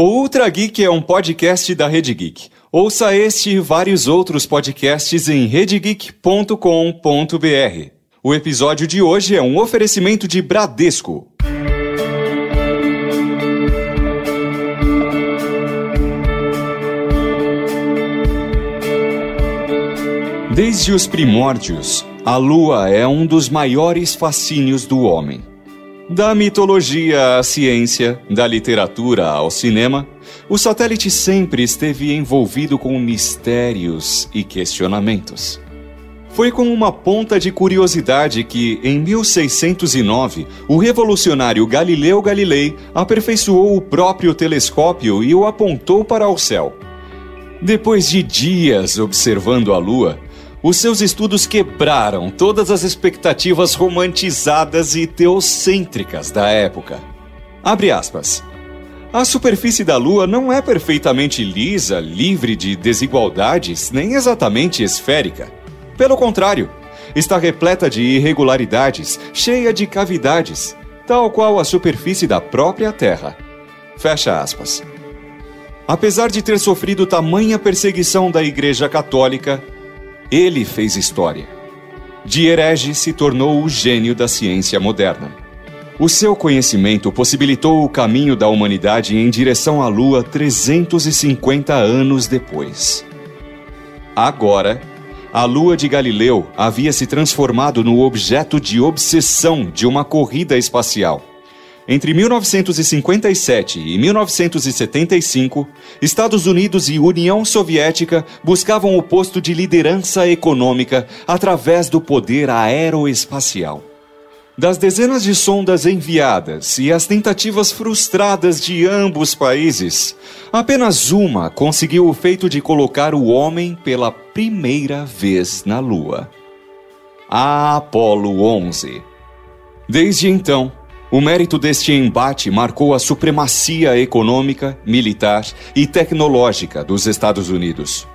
O Ultra Geek é um podcast da Rede Geek. Ouça este e vários outros podcasts em redegeek.com.br. O episódio de hoje é um oferecimento de Bradesco. Desde os primórdios, a Lua é um dos maiores fascínios do homem. Da mitologia à ciência, da literatura ao cinema, o satélite sempre esteve envolvido com mistérios e questionamentos. Foi com uma ponta de curiosidade que, em 1609, o revolucionário Galileu Galilei aperfeiçoou o próprio telescópio e o apontou para o céu. Depois de dias observando a Lua, os seus estudos quebraram todas as expectativas romantizadas e teocêntricas da época. Abre aspas. A superfície da Lua não é perfeitamente lisa, livre de desigualdades, nem exatamente esférica. Pelo contrário, está repleta de irregularidades, cheia de cavidades, tal qual a superfície da própria Terra. Fecha aspas. Apesar de ter sofrido tamanha perseguição da Igreja Católica, ele fez história. De herege se tornou o gênio da ciência moderna. O seu conhecimento possibilitou o caminho da humanidade em direção à Lua 350 anos depois. Agora, a Lua de Galileu havia se transformado no objeto de obsessão de uma corrida espacial. Entre 1957 e 1975, Estados Unidos e União Soviética buscavam o posto de liderança econômica através do poder aeroespacial. Das dezenas de sondas enviadas e as tentativas frustradas de ambos países, apenas uma conseguiu o feito de colocar o homem pela primeira vez na Lua. A Apollo 11. Desde então, o mérito deste embate marcou a supremacia econômica, militar e tecnológica dos Estados Unidos.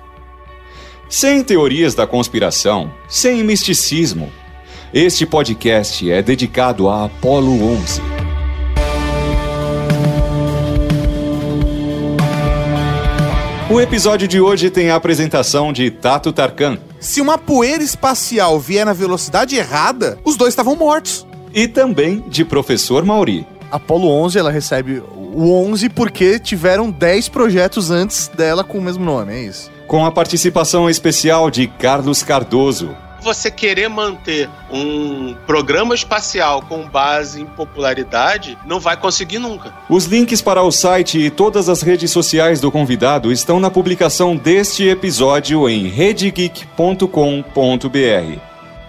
Sem teorias da conspiração, sem misticismo, este podcast é dedicado a Apolo 11. O episódio de hoje tem a apresentação de Tato Tarkan. Se uma poeira espacial vier na velocidade errada, os dois estavam mortos e também de Professor Mauri. Apollo 11, ela recebe o 11 porque tiveram 10 projetos antes dela com o mesmo nome, é isso. Com a participação especial de Carlos Cardoso. Você querer manter um programa espacial com base em popularidade não vai conseguir nunca. Os links para o site e todas as redes sociais do convidado estão na publicação deste episódio em redegeek.com.br.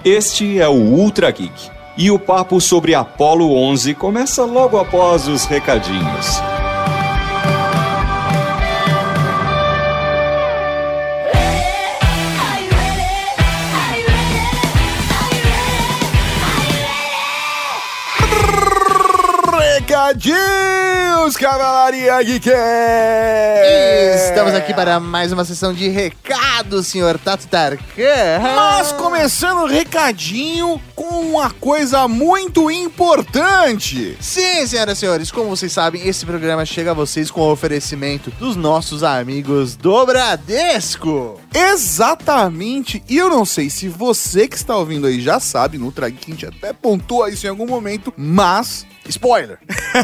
Este é o Ultra Geek e o papo sobre Apolo 11 começa logo após os recadinhos. Recadinhos, Cavalaria Geek! Estamos aqui para mais uma sessão de recados, senhor Tato Tarkan. Mas começando o recadinho com uma coisa muito importante. Sim, senhoras e senhores, como vocês sabem, esse programa chega a vocês com o oferecimento dos nossos amigos do Bradesco. Exatamente, e eu não sei se você que está ouvindo aí já sabe, no Geek a gente até pontua isso em algum momento, mas Spoiler!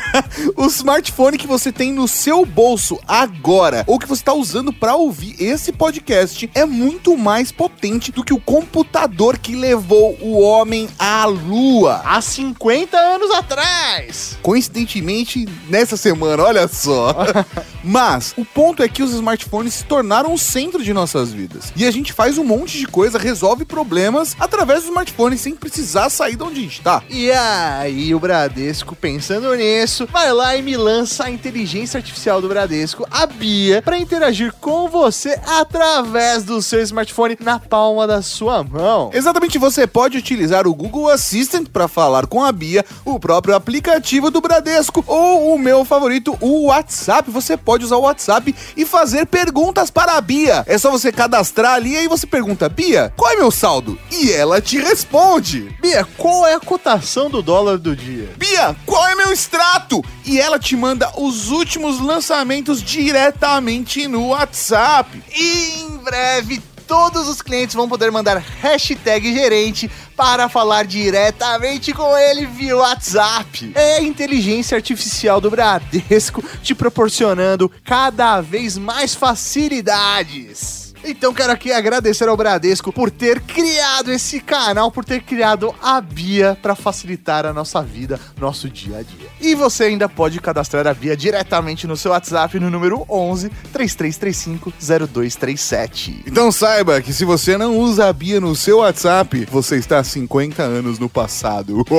o smartphone que você tem no seu bolso agora, ou que você está usando para ouvir esse podcast, é muito mais potente do que o computador que levou o homem à lua há 50 anos atrás. Coincidentemente, nessa semana, olha só. Mas o ponto é que os smartphones se tornaram o centro de nossas vidas. E a gente faz um monte de coisa, resolve problemas através do smartphone sem precisar sair de onde a gente está. E aí, o Bradesco Bradesco, pensando nisso, vai lá e me lança a inteligência artificial do Bradesco, a Bia, para interagir com você através do seu smartphone na palma da sua mão. Exatamente, você pode utilizar o Google Assistant para falar com a Bia, o próprio aplicativo do Bradesco ou o meu favorito, o WhatsApp. Você pode usar o WhatsApp e fazer perguntas para a Bia. É só você cadastrar ali e aí você pergunta: "Bia, qual é meu saldo?" E ela te responde. Bia, qual é a cotação do dólar do dia? Bia, qual é meu extrato? E ela te manda os últimos lançamentos diretamente no WhatsApp. E em breve todos os clientes vão poder mandar hashtag gerente para falar diretamente com ele via WhatsApp. É a inteligência artificial do Bradesco te proporcionando cada vez mais facilidades. Então quero aqui agradecer ao Bradesco por ter criado esse canal, por ter criado a Bia para facilitar a nossa vida, nosso dia a dia. E você ainda pode cadastrar a Bia diretamente no seu WhatsApp no número 11 3335 0237. Então saiba que se você não usa a Bia no seu WhatsApp, você está 50 anos no passado.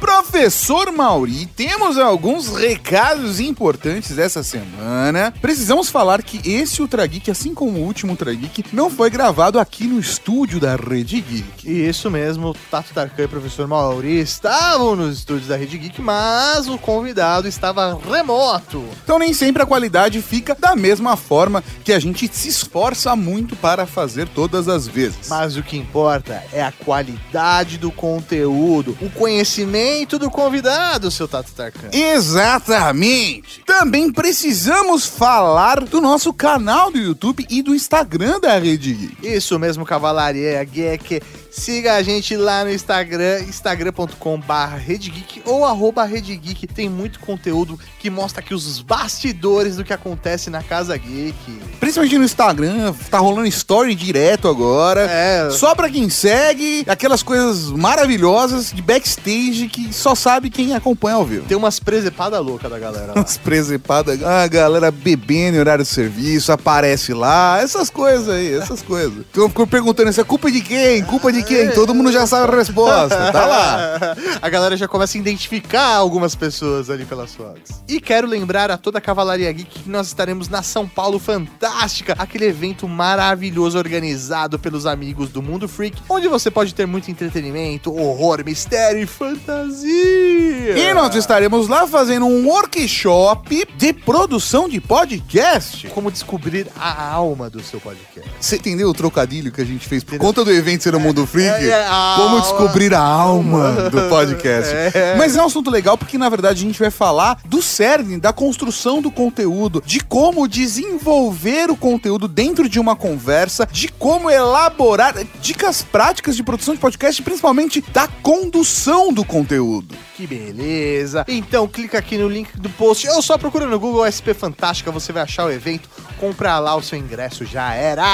Professor Mauri, temos alguns recados importantes essa semana. Precisamos falar que esse Ultra Geek, assim como o último Ultra Geek, não foi gravado aqui no estúdio da Rede Geek. Isso mesmo, Tato Tarkan e o professor Mauri estavam nos estúdios da Rede Geek, mas o convidado estava remoto. Então nem sempre a qualidade fica da mesma forma que a gente se esforça muito para fazer todas as vezes. Mas o que importa é a qualidade do conteúdo, o conhecimento do convidado, seu Tato Tarkan. Exatamente! Também precisamos falar do nosso canal do YouTube e do Instagram da Rede Geek. Isso mesmo, Cavalaria Geek. Siga a gente lá no Instagram, instagram.com.br redgeek ou arroba redgeek. Tem muito conteúdo que mostra aqui os bastidores do que acontece na Casa Geek. Principalmente no Instagram, tá rolando story direto agora. É. Só pra quem segue, aquelas coisas maravilhosas de backstage que só sabe quem acompanha ao vivo. Tem umas presepadas loucas da galera lá. Umas presepadas, a galera bebendo em horário de serviço, aparece lá, essas coisas aí, essas coisas. Então ficou perguntando isso é culpa de quem? Culpa de quem? Todo mundo já sabe a resposta, tá lá. a galera já começa a identificar algumas pessoas ali pelas fotos. E quero lembrar a toda a Cavalaria Geek que nós estaremos na São Paulo Fantástica, aquele evento maravilhoso organizado pelos amigos do Mundo Freak, onde você pode ter muito entretenimento, horror, mistério e fantasia. E nós estaremos lá fazendo um workshop de produção de podcast. Como descobrir a alma do seu podcast. Você entendeu o trocadilho que a gente fez por conta do evento ser o Mundo Freak? É, é, a Como descobrir a alma do podcast. É. Mas é um assunto legal porque, na verdade, a gente vai falar do cerne, da construção do conteúdo, de como desenvolver o conteúdo dentro de uma conversa, de como elaborar dicas práticas de produção de podcast, principalmente da condução do conteúdo. Que beleza! Então clica aqui no link do post ou só procura no Google SP Fantástica, você vai achar o evento, compra lá o seu ingresso, já era!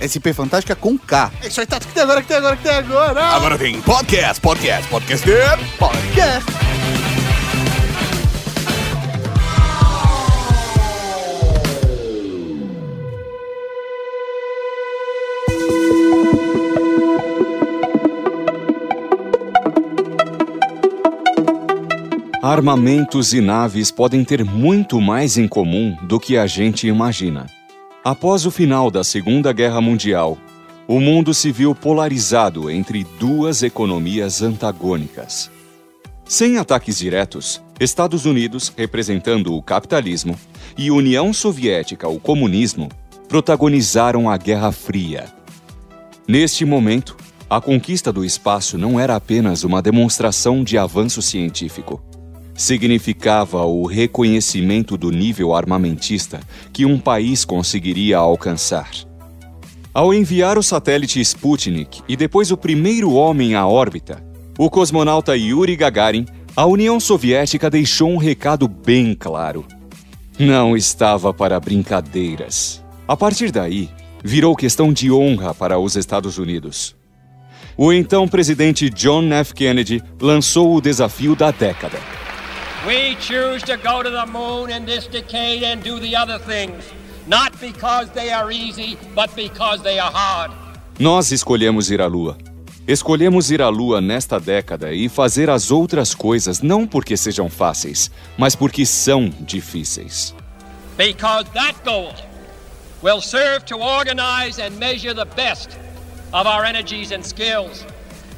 SP Fantástica com K. É isso aí, que tem agora, que tem agora, que tem agora? Agora tem podcast, podcast, podcast. podcast! Armamentos e naves podem ter muito mais em comum do que a gente imagina. Após o final da Segunda Guerra Mundial, o mundo se viu polarizado entre duas economias antagônicas. Sem ataques diretos, Estados Unidos, representando o capitalismo, e União Soviética, o comunismo, protagonizaram a Guerra Fria. Neste momento, a conquista do espaço não era apenas uma demonstração de avanço científico. Significava o reconhecimento do nível armamentista que um país conseguiria alcançar. Ao enviar o satélite Sputnik e depois o primeiro homem à órbita, o cosmonauta Yuri Gagarin, a União Soviética deixou um recado bem claro. Não estava para brincadeiras. A partir daí, virou questão de honra para os Estados Unidos. O então presidente John F. Kennedy lançou o desafio da década. We choose to go to the moon in this decade and do the other things, not because they are easy, but because they are hard. Nós escolhemos ir à Lua. Escolhemos ir à Lua nesta década e fazer as outras coisas não porque sejam fáceis, mas porque são difíceis. Because that goal will serve to organize and measure the best of our energies and skills.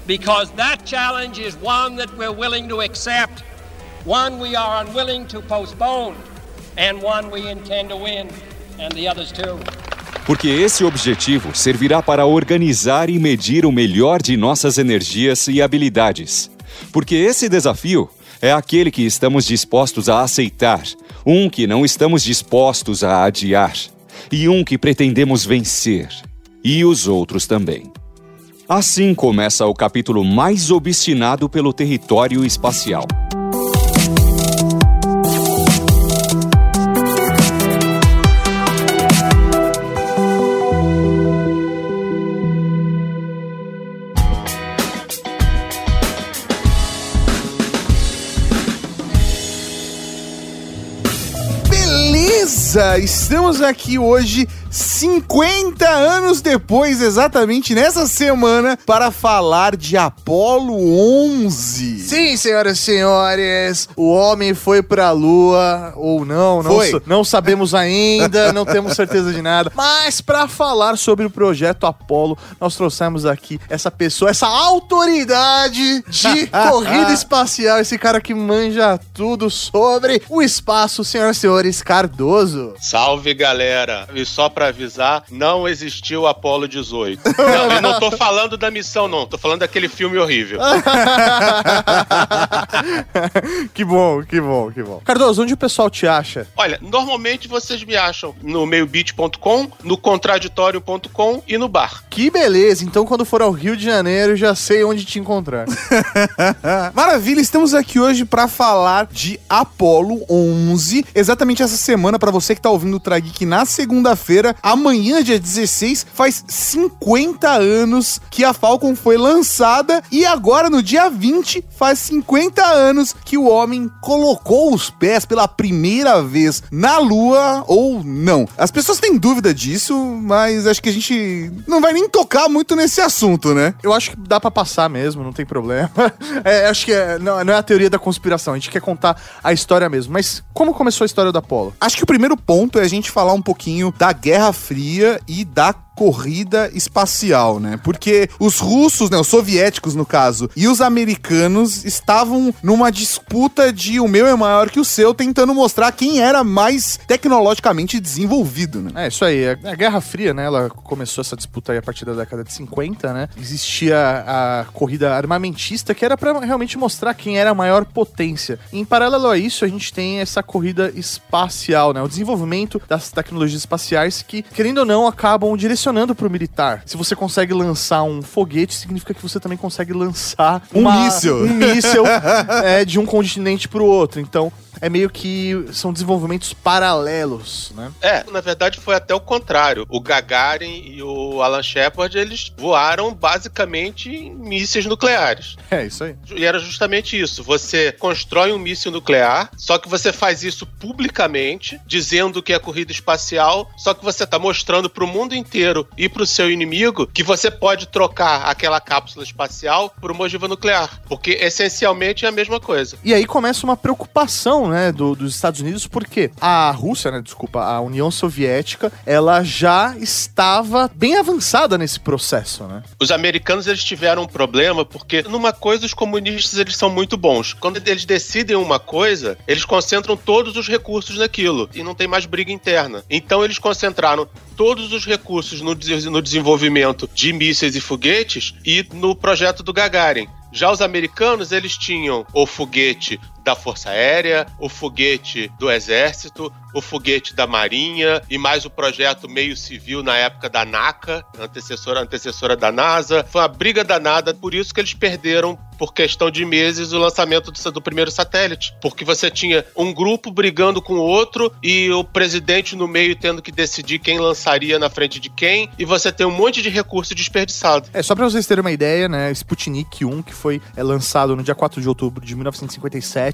Because that challenge is one that we're willing to accept, one we are unwilling to postpone, and one we intend to win, Porque esse objetivo servirá para organizar e medir o melhor de nossas energias e habilidades, Porque esse desafio é aquele que estamos dispostos a aceitar, um que não estamos dispostos a adiar, e um que pretendemos vencer, e os outros também. Assim começa o capítulo mais obstinado pelo território espacial. Beleza, estamos aqui hoje 50 anos depois, exatamente nessa semana, para falar de Apolo 11. Sim, senhoras e senhores, o homem foi pra lua ou não, não, Foi. não sabemos ainda, não temos certeza de nada. Mas pra falar sobre o projeto Apolo, nós trouxemos aqui essa pessoa, essa autoridade de corrida espacial, esse cara que manja tudo sobre o espaço, senhoras e senhores, Cardoso. Salve, galera! E só pra avisar, não existiu Apolo 18. Não, eu não tô falando da missão, não. Tô falando daquele filme horrível. que bom, que bom, que bom. Cardoso, onde o pessoal te acha? Olha, normalmente vocês me acham no meiobit.com, no contraditório.com e no bar. Que beleza, então quando for ao Rio de Janeiro, já sei onde te encontrar. Maravilha, estamos aqui hoje para falar de Apolo 11. Exatamente essa semana, para você que tá ouvindo o Trageek na segunda-feira, amanhã, dia 16, faz 50 anos que a Falcon foi lançada e agora, no dia 20, faz 50 anos que o homem colocou os pés pela primeira vez na Lua ou não. As pessoas têm dúvida disso, mas acho que a gente não vai nem tocar muito nesse assunto, né? Eu acho que dá pra passar mesmo, não tem problema. É, acho que é- não, não é a teoria da conspiração, a gente quer contar a história mesmo. Mas como começou a história do Apolo? Acho que o primeiro ponto é a gente falar um pouquinho da Guerra Fria e da corrida espacial, né? Porque os russos, né, os soviéticos no caso, e os americanos estavam numa disputa de o meu é maior que o seu, tentando mostrar quem era mais tecnologicamente desenvolvido, né? É, isso aí. A a Guerra Fria, né? Ela começou essa disputa aí a partir da década de 50, né? Existia a corrida armamentista, que era pra realmente mostrar quem era a maior potência. Em paralelo a isso, a gente tem essa corrida espacial, né? O desenvolvimento das tecnologias espaciais que, querendo ou não, acabam direcionando pro militar. Se você consegue lançar um foguete, significa que você também consegue lançar Um uma- míssil. um míssil é, de um continente pro outro. Então, é meio que são desenvolvimentos paralelos, né? É, na verdade foi até o contrário. O Gagarin e o Alan Shepard, eles voaram basicamente em mísseis nucleares. É, isso aí. E era justamente isso. Você constrói um míssil nuclear, só que você faz isso publicamente, dizendo que é corrida espacial, só que você tá mostrando pro mundo inteiro e pro seu inimigo que você pode trocar aquela cápsula espacial por uma ogiva nuclear. Porque essencialmente é a mesma coisa. E aí começa uma preocupação, né, do- dos Estados Unidos, porque a Rússia, né, desculpa, a União Soviética, ela já estava bem avançada nesse processo, né? Os americanos eles tiveram um problema porque numa coisa os comunistas eles são muito bons. Quando eles decidem uma coisa, eles concentram todos os recursos naquilo e não tem mais briga interna. Então eles concentraram todos os recursos no, no desenvolvimento de mísseis e foguetes e no projeto do Gagarin. Já os americanos, eles tinham o foguete da Força Aérea, o foguete do Exército, o foguete da Marinha e mais o projeto meio civil na época da NACA, antecessora, antecessora da NASA. Foi uma briga danada, por isso que eles perderam por questão de meses o lançamento do, do primeiro satélite, porque você tinha um grupo brigando com o outro e o presidente no meio tendo que decidir quem lançaria na frente de quem, e você tem um monte de recurso desperdiçado. É, só pra vocês terem uma ideia, né, Sputnik 1, que foi é, lançado no dia 4 de outubro de 1957,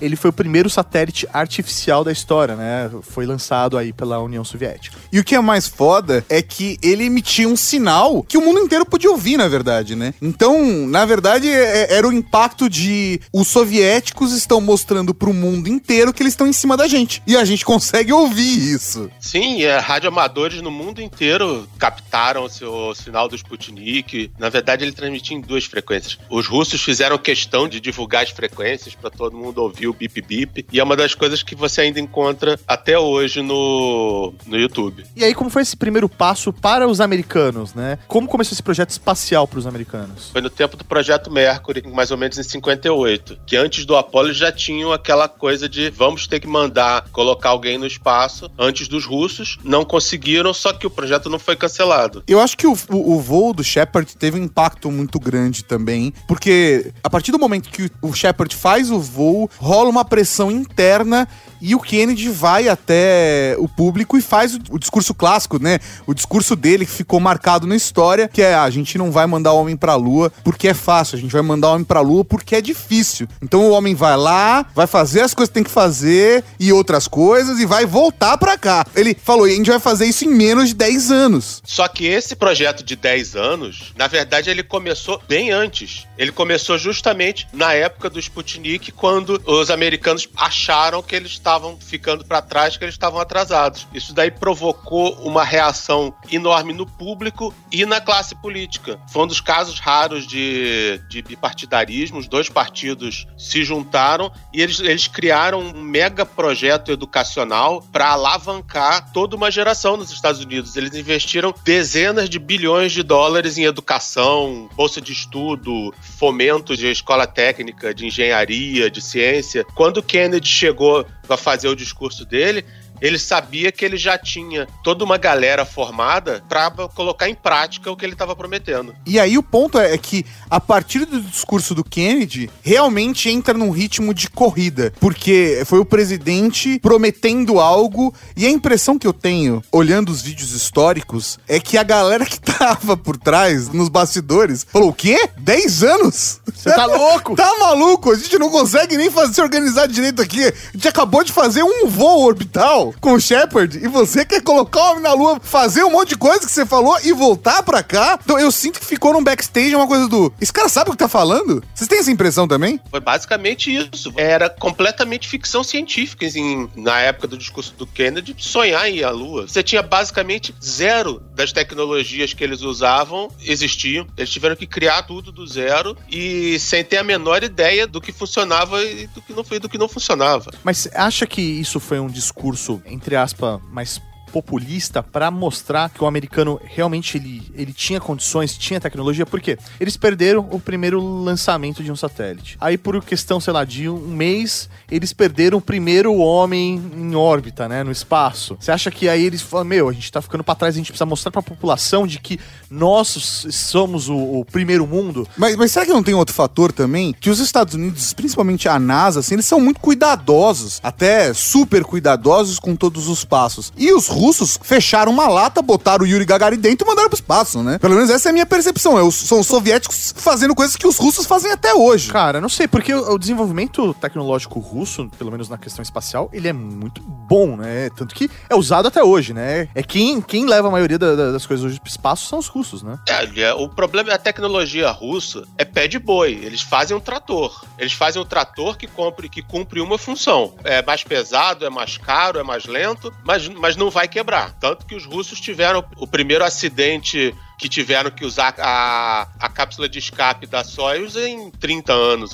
ele foi o primeiro satélite artificial da história, né? Foi lançado aí pela União Soviética. E o que é mais foda é que ele emitia um sinal que o mundo inteiro podia ouvir, na verdade, né? Então, na verdade, é- era o impacto de os soviéticos estão mostrando pro mundo inteiro que eles estão em cima da gente. E a gente consegue ouvir isso. Sim, é, radioamadores no mundo inteiro captaram o seu sinal do Sputnik. Na verdade, ele transmitia em duas frequências. Os russos fizeram questão de divulgar as frequências para todo todo mundo ouviu bip bip. E é uma das coisas que você ainda encontra até hoje no, no YouTube. E aí, como foi esse primeiro passo para os americanos, né? Como começou esse projeto espacial para os americanos? Foi no tempo do projeto Mercury, mais ou menos em 58. Que antes do Apollo já tinham aquela coisa de vamos ter que mandar colocar alguém no espaço antes dos russos. Não conseguiram, só que o projeto não foi cancelado. Eu acho que o, o, o voo do Shepard teve um impacto muito grande também, porque a partir do momento que o Shepard faz o voo, rola uma pressão interna e o Kennedy vai até o público e faz o, o discurso clássico, né? O discurso dele que ficou marcado na história, que é ah, a gente não vai mandar homem pra lua porque é fácil, a gente vai mandar homem pra lua porque é difícil. Então o homem vai lá, vai fazer as coisas que tem que fazer e outras coisas e vai voltar pra cá. Ele falou, e a gente vai fazer isso em menos de 10 anos. Só que esse projeto de 10 anos, na verdade, ele começou bem antes. Ele começou justamente na época do Sputnik, quando os americanos acharam que eles estavam ficando para trás, que eles estavam atrasados. Isso daí provocou uma reação enorme no público e na classe política. Foi um dos casos raros de, de bipartidarismo. Os dois partidos se juntaram e eles, eles criaram um mega projeto educacional para alavancar toda uma geração nos Estados Unidos. Eles investiram dezenas de bilhões de dólares em educação, bolsa de estudo, fomento de escola técnica, de engenharia, de ciência. Quando Kennedy chegou para fazer o discurso dele, ele sabia que ele já tinha toda uma galera formada para colocar em prática o que ele estava prometendo. E aí o ponto é, é que a partir do discurso do Kennedy, realmente entra num ritmo de corrida, porque foi o presidente prometendo algo e a impressão que eu tenho, olhando os vídeos históricos, é que a galera que tava por trás, nos bastidores, falou: o quê? 10 anos? Você tá louco? tá maluco? A gente não consegue nem fazer, se organizar direito aqui. A gente acabou de fazer um voo orbital com o Shepard e você quer colocar o homem na lua, fazer um monte de coisa que você falou e voltar pra cá? Então eu sinto que ficou num backstage uma coisa do. Esse cara sabe o que tá falando? Vocês têm essa impressão também? Foi basicamente isso. Era completamente ficção científica assim, na época do discurso do Kennedy, sonhar em ir à Lua. Você tinha basicamente zero das tecnologias que eles usavam existiam. Eles tiveram que criar tudo do zero e sem ter a menor ideia do que funcionava e do que não foi do que não funcionava. Mas acha que isso foi um discurso, entre aspas, mais populista para mostrar que o americano realmente ele, ele tinha condições, tinha tecnologia, porque eles perderam o primeiro lançamento de um satélite. Aí, por questão, sei lá, de um mês, eles perderam o primeiro homem em órbita, né, no espaço. Você acha que aí eles falam, meu, a gente tá ficando para trás, a gente precisa mostrar para a população de que nós somos o, o, primeiro mundo? Mas, mas será que não tem outro fator também? Que os Estados Unidos, principalmente a NASA, assim, eles são muito cuidadosos, até super cuidadosos com todos os passos. E os russos fecharam uma lata, botaram o Yuri Gagarin dentro e mandaram pro espaço, né? Pelo menos essa é a minha percepção. Eu, são os soviéticos fazendo coisas que os russos fazem até hoje. Cara, não sei, porque o, o desenvolvimento tecnológico russo, pelo menos na questão espacial, ele é muito bom, né? Tanto que é usado até hoje, né? É quem, quem leva a maioria da, da, das coisas hoje pro espaço são os russos, né? É, o problema é a tecnologia russa é pé de boi. Eles fazem um trator. Eles fazem um trator que cumpre, que cumpre uma função. É mais pesado, é mais caro, é mais lento, mas, mas não vai quebrar. Tanto que os russos tiveram o primeiro acidente que tiveram que usar a, a cápsula de escape da Soyuz em 30 anos,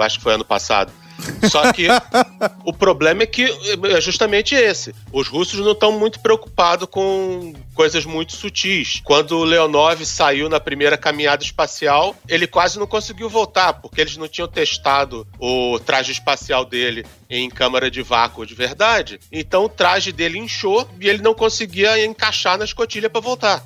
acho que foi ano passado. Só que o problema é que é justamente esse. Os russos não estão muito preocupados com coisas muito sutis. Quando o Leonov saiu na primeira caminhada espacial, ele quase não conseguiu voltar, porque eles não tinham testado o traje espacial dele em câmara de vácuo de verdade. Então o traje dele inchou e ele não conseguia encaixar na escotilha para voltar.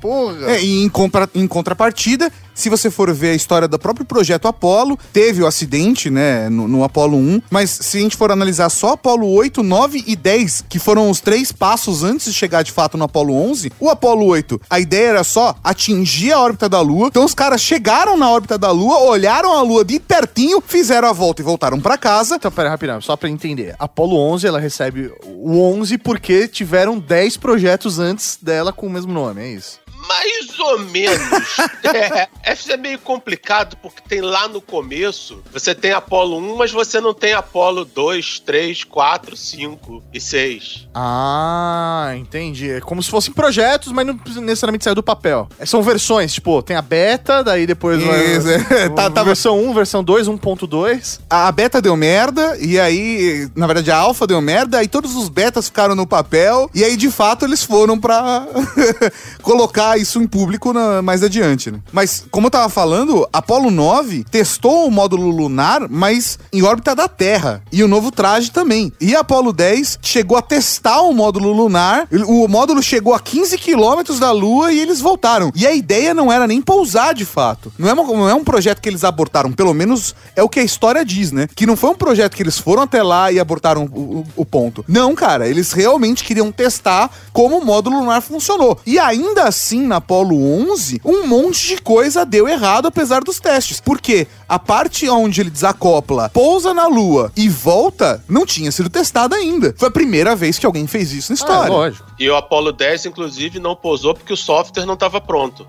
Porra. É, e em, contra, em contrapartida, se você for ver a história do próprio projeto Apollo, teve o acidente, né, no, no Apollo 1, mas se a gente for analisar só Apollo 8, 9 e 10, que foram os três passos antes de chegar de fato no Apollo 11, o Apollo 8, a ideia era só atingir a órbita da Lua. Então os caras chegaram na órbita da Lua, olharam a Lua de pertinho, fizeram a volta e voltaram para casa. Então, pera, rapidão, só para entender. Apollo 11, ela recebe o 11 porque tiveram 10 projetos antes dela com o mesmo nome, é isso? Mais ou menos. é, essa é meio complicado porque tem lá no começo, você tem Apolo 1, mas você não tem Apolo 2, 3, 4, 5 e 6. Ah, entendi. É como se fossem projetos, mas não necessariamente saiu do papel. É, são versões, tipo, tem a beta, daí depois Isso, é. Tá- tá- versão 1, versão 2, 1.2. A beta deu merda, e aí, na verdade, a alfa deu merda, aí todos os betas ficaram no papel, e aí, de fato, eles foram pra colocar isso em público na- mais adiante, né? Mas, como eu tava falando, Apollo 9 testou o módulo lunar, mas em órbita da Terra, e o novo traje também. E Apollo 10 chegou a testar o módulo lunar, o módulo chegou a 15 quilômetros da Lua e eles voltaram. E a ideia não era nem pousar de fato. Não é, uma- não é um projeto que eles abortaram, pelo menos é o que a história diz, né? Que não foi um projeto que eles foram até lá e abortaram o, o- o ponto. Não, cara, eles realmente queriam testar como o módulo lunar funcionou. E ainda assim, na Apollo 11, um monte de coisa deu errado apesar dos testes. Porque a parte onde ele desacopla, pousa na Lua e volta, não tinha sido testada ainda. Foi a primeira vez que alguém fez isso na história. lógico. E o Apollo 10, inclusive, não pousou porque o software não estava pronto.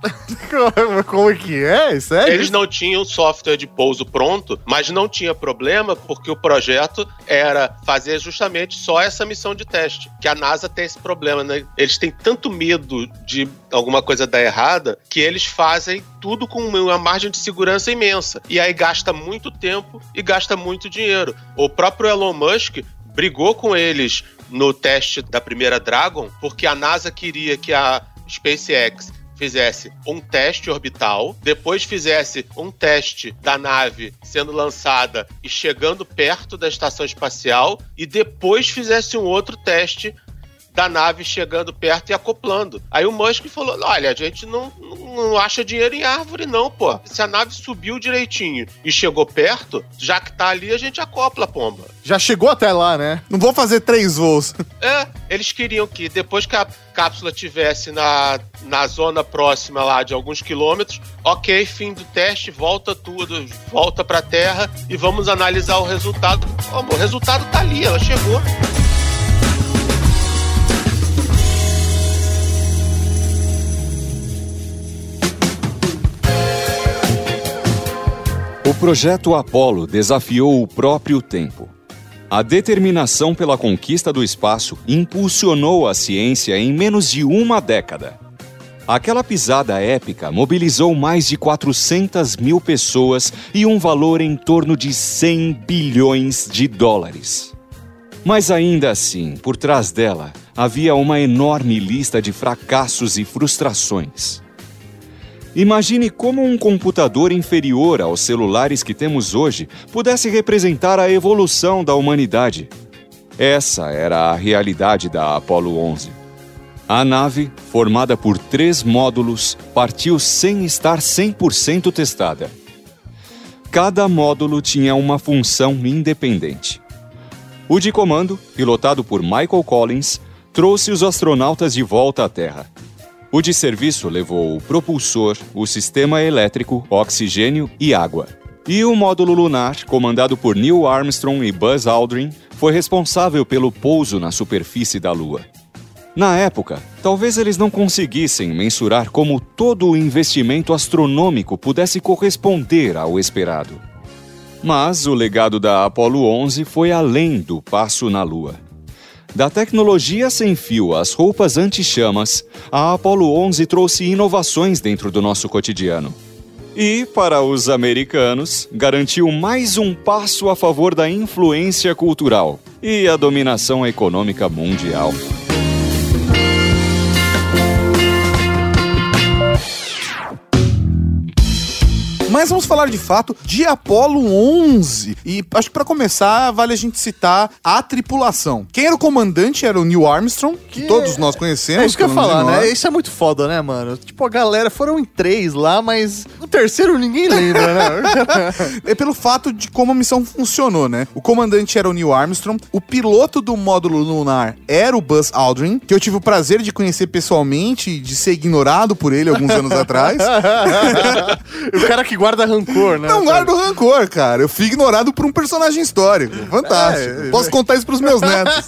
Como é que é? Sério? Eles não tinham software de pouso pronto, mas não tinha problema porque o projeto era fazer justamente só essa missão de teste. Que a NASA tem esse problema, né? Eles têm tanto medo de alguma coisa dar errada que eles fazem tudo com uma margem de segurança imensa. E aí gasta muito tempo e gasta muito dinheiro. O próprio Elon Musk brigou com eles no teste da primeira Dragon porque a NASA queria que a SpaceX fizesse um teste orbital, depois fizesse um teste da nave sendo lançada e chegando perto da estação espacial, e depois fizesse um outro teste da nave chegando perto e acoplando. Aí o Musk falou: olha, a gente não, não acha dinheiro em árvore, não, pô. Se a nave subiu direitinho e chegou perto, já que tá ali, a gente acopla a pomba. Já chegou até lá, né? Não vou fazer três voos. É, eles queriam que depois que a cápsula tivesse na, na zona próxima lá de alguns quilômetros, ok, fim do teste, volta tudo, volta pra Terra e vamos analisar o resultado. Ó, o resultado tá ali, ela chegou. Projeto Apollo desafiou o próprio tempo. A determinação pela conquista do espaço impulsionou a ciência em menos de uma década. Aquela pisada épica mobilizou mais de 400 mil pessoas e um valor em torno de 100 bilhões de dólares. Mas ainda assim, por trás dela, havia uma enorme lista de fracassos e frustrações. Imagine como um computador inferior aos celulares que temos hoje pudesse representar a evolução da humanidade. Essa era a realidade da Apollo 11. A nave, formada por três módulos, partiu sem estar 100% testada. Cada módulo tinha uma função independente. O de comando, pilotado por Michael Collins, trouxe os astronautas de volta à Terra. O de serviço levou o propulsor, o sistema elétrico, oxigênio e água. E o módulo lunar, comandado por Neil Armstrong e Buzz Aldrin, foi responsável pelo pouso na superfície da Lua. Na época, talvez eles não conseguissem mensurar como todo o investimento astronômico pudesse corresponder ao esperado. Mas o legado da Apollo 11 foi além do passo na Lua. Da tecnologia sem fio às roupas anti-chamas, a Apollo 11 trouxe inovações dentro do nosso cotidiano. E, para os americanos, garantiu mais um passo a favor da influência cultural e a dominação econômica mundial. Mas vamos falar de fato de Apollo 11. E acho que para começar, vale a gente citar a tripulação. Quem era o comandante era o Neil Armstrong, que, Que todos nós conhecemos. É isso que eu ia falar, né? Isso é muito foda, né, mano? Tipo, a galera foram em três lá, mas o terceiro ninguém lembra, né? É pelo fato de como a missão funcionou, né? O comandante era o Neil Armstrong, o piloto do módulo lunar era o Buzz Aldrin, que eu tive o prazer de conhecer pessoalmente e de ser ignorado por ele alguns anos atrás. o cara que guarda rancor, né? Não guardo rancor, cara. Eu fui ignorado por um personagem histórico. Fantástico. É, Posso contar isso pros meus netos.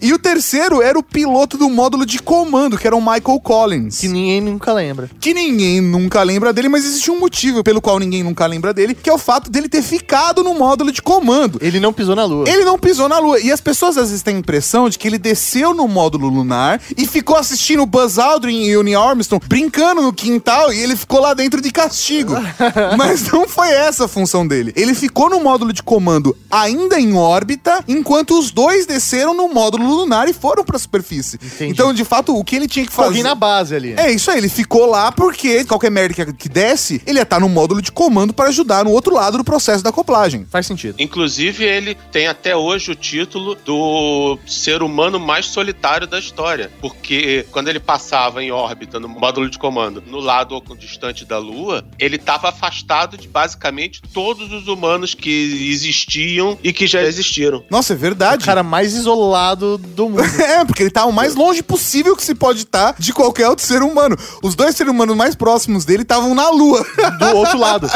E o terceiro era o piloto do módulo de comando, que era o Michael Collins. Que ninguém nunca lembra. que ninguém nunca lembra dele, mas existe um motivo pelo qual ninguém nunca lembra dele, que é o fato dele ter ficado no módulo de comando. Ele não pisou na lua. Ele não pisou na Lua. E as pessoas às vezes têm a impressão de que ele desceu no módulo lunar e ficou assistindo o Buzz Aldrin e o Neil Armstrong brincando no quintal e ele ficou lá dentro de castigo. Mas não foi essa a função dele. Ele ficou no módulo de comando ainda em órbita, enquanto os dois desceram no módulo lunar e foram pra superfície. Entendi. Então, de fato, o que ele tinha que Com alguém fazer... na base ali. É isso aí, ele ficou lá porque qualquer merda que, que desce, ele ia estar no módulo de comando para ajudar no outro lado do processo da acoplagem. Faz sentido. Inclusive, ele tem até hoje o título do ser humano mais solitário da história. Porque quando ele passava em órbita no módulo de comando, no lado distante da Lua, ele estava afastado de basicamente todos os humanos que existiam e que já existiram. Nossa, é O verdade. cara mais isolado do mundo. É, porque ele tá o mais longe possível que se pode estar de qualquer outro ser humano. Os dois seres humanos mais próximos dele estavam na Lua. do outro lado.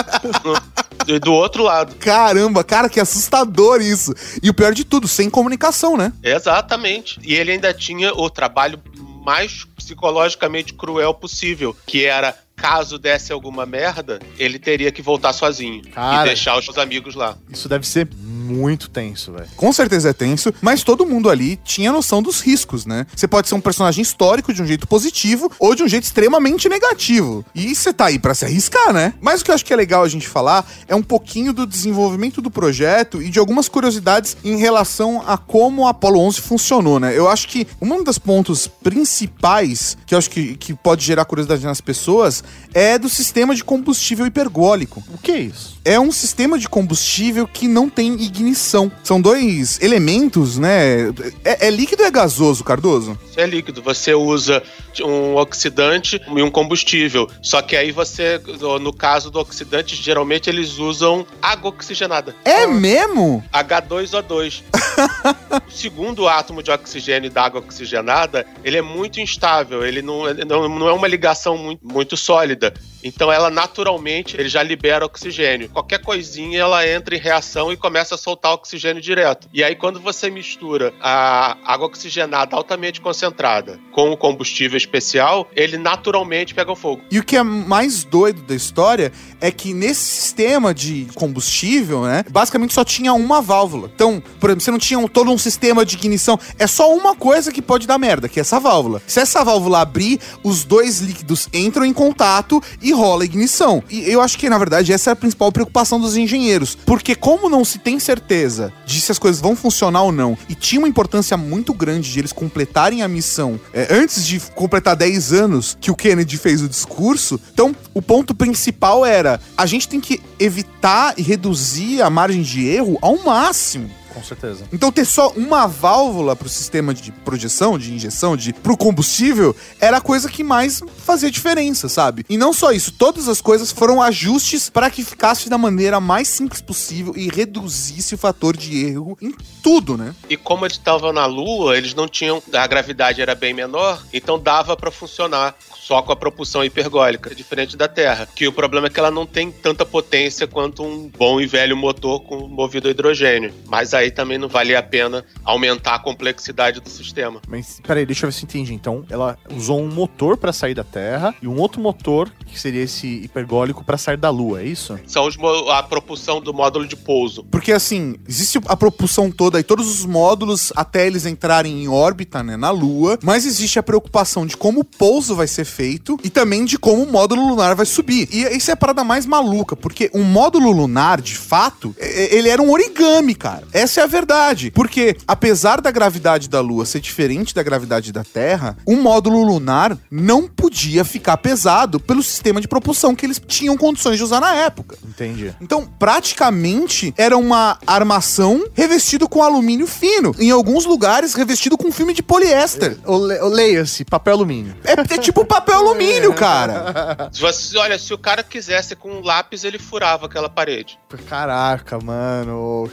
Do outro lado. Caramba, cara, que assustador isso. E o pior de tudo, sem comunicação, né? Exatamente. E ele ainda tinha o trabalho mais psicologicamente cruel possível, que era caso desse alguma merda, ele teria que voltar sozinho Cara. e deixar os seus amigos lá. Isso deve ser muito tenso, velho. Com certeza é tenso, mas todo mundo ali tinha noção dos riscos, né? Você pode ser um personagem histórico de um jeito positivo ou de um jeito extremamente negativo. E você tá aí pra se arriscar, né? Mas o que eu acho que é legal a gente falar é um pouquinho do desenvolvimento do projeto e de algumas curiosidades em relação a como o Apollo 11 funcionou, né? Eu acho que um dos pontos principais que eu acho que, que pode gerar curiosidade nas pessoas é do sistema de combustível hipergólico O que é isso? É um sistema de combustível que não tem ignição. São dois elementos, né? É, é líquido ou é gasoso, Cardoso? Isso é líquido. Você usa um oxidante e um combustível. Só que aí você, no caso do oxidante, geralmente eles usam água oxigenada. É mesmo? H2O2. o segundo átomo de oxigênio da água oxigenada, ele é muito instável, ele não, ele não, não é uma ligação muito, muito sólida. Então ela naturalmente ele já libera oxigênio. Qualquer coisinha ela entra em reação e começa a soltar oxigênio direto. E aí quando você mistura a água oxigenada altamente concentrada com o combustível especial, ele naturalmente pega fogo. E o que é mais doido da história é que nesse sistema de combustível, né, basicamente só tinha uma válvula. Então, por exemplo, você não tinha um- todo um sistema de ignição, é só uma coisa que pode dar merda, que é essa válvula. Se essa válvula abrir, os dois líquidos entram em contato e rola ignição. E eu acho que, na verdade, essa é a principal preocupação dos engenheiros. Porque como não se tem certeza de se as coisas vão funcionar ou não, e tinha uma importância muito grande de eles completarem a missão é, antes de completar 10 anos que o Kennedy fez o discurso, então o ponto principal era a gente tem que evitar e reduzir a margem de erro ao máximo. Com certeza. Então ter só uma válvula pro sistema de projeção, de injeção, de pro combustível, era a coisa que mais fazia diferença, sabe? E não só isso, todas as coisas foram ajustes para que ficasse da maneira mais simples possível e reduzisse o fator de erro em tudo, né? E como eles estavam na Lua, eles não tinham. A gravidade era bem menor, então dava pra funcionar só com a propulsão hipergólica, diferente da Terra. Que o problema é que ela não tem tanta potência quanto um bom e velho motor com movido a hidrogênio. Mas aí também não valia a pena aumentar a complexidade do sistema. Mas peraí, deixa eu ver se eu entendi. Então, ela usou um motor pra sair da Terra e um outro motor, que seria esse hipergólico, pra sair da Lua, é isso? São a propulsão do módulo de pouso. Porque assim, existe a propulsão toda e todos os módulos até eles entrarem em órbita, né, na Lua, mas existe a preocupação de como o pouso vai ser feito e também de como o módulo lunar vai subir. E isso é a parada mais maluca, porque um módulo lunar, de fato, ele era um origami, cara. Essa é a verdade. Porque apesar da gravidade da Lua ser diferente da gravidade da Terra, o módulo lunar não podia ficar pesado pelo sistema de propulsão que eles tinham condições de usar na época. Entendi. Então, praticamente era uma armação revestido com alumínio fino. Em alguns lugares, revestido com filme de poliéster. O Leia-se, papel alumínio. É, é tipo papel alumínio, cara. Se você- olha, se o cara quisesse com um lápis, ele furava aquela parede. Caraca, mano.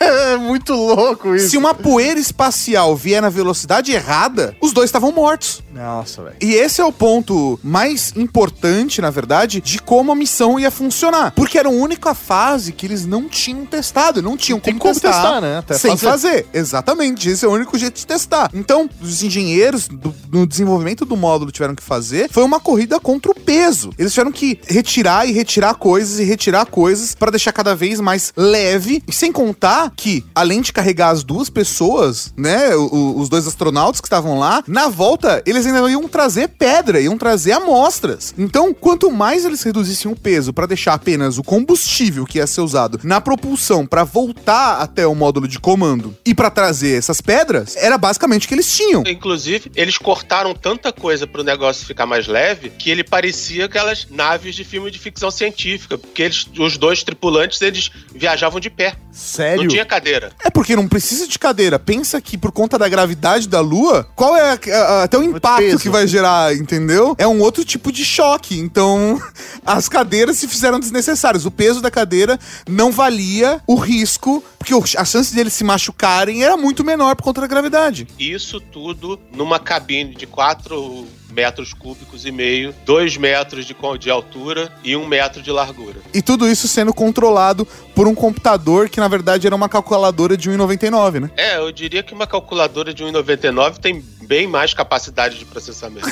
É muito louco isso. Se uma poeira espacial vier na velocidade errada, os dois estavam mortos. Nossa, velho. E esse é o ponto mais importante, na verdade, de como a missão ia funcionar. Porque era a única fase que eles não tinham testado, não tinham como, como testar, testar, né? Até sem fazer. fazer. Exatamente, esse é o único jeito de testar. Então, os engenheiros do, no desenvolvimento do módulo tiveram que fazer foi uma corrida contra o peso. Eles tiveram que retirar e retirar coisas e retirar coisas para deixar cada vez mais leve. E sem contar que, além de carregar as duas pessoas, né, o- o- os dois astronautas que estavam lá, na volta eles ainda iam trazer pedra, iam trazer amostras. Então, quanto mais eles reduzissem o peso para deixar apenas o combustível que ia ser usado na propulsão para voltar até o módulo de comando e para trazer essas pedras, era basicamente o que eles tinham. Inclusive, eles cortaram tanta coisa pro negócio ficar mais leve que ele parecia aquelas naves de filme de ficção científica. Porque eles, os dois tripulantes, eles viajavam de pé. Sério? Não tinha cadeira. É porque não precisa de cadeira. Pensa que por conta da gravidade da Lua, qual é a- a- até o impacto peso. que vai gerar, entendeu? É um outro tipo de choque. Então, as cadeiras se fizeram desnecessárias. O peso da cadeira não valia o risco, porque a chance deles se machucarem era muito menor por conta da gravidade. Isso tudo numa cabine de 4 metros cúbicos e meio, 2 metros de, de altura e 1 metro de largura. E tudo isso sendo controlado por um computador que na verdade era uma calculadora de 1,99, né? É, eu diria que uma calculadora de 1,99 tem bem mais capacidade de processamento.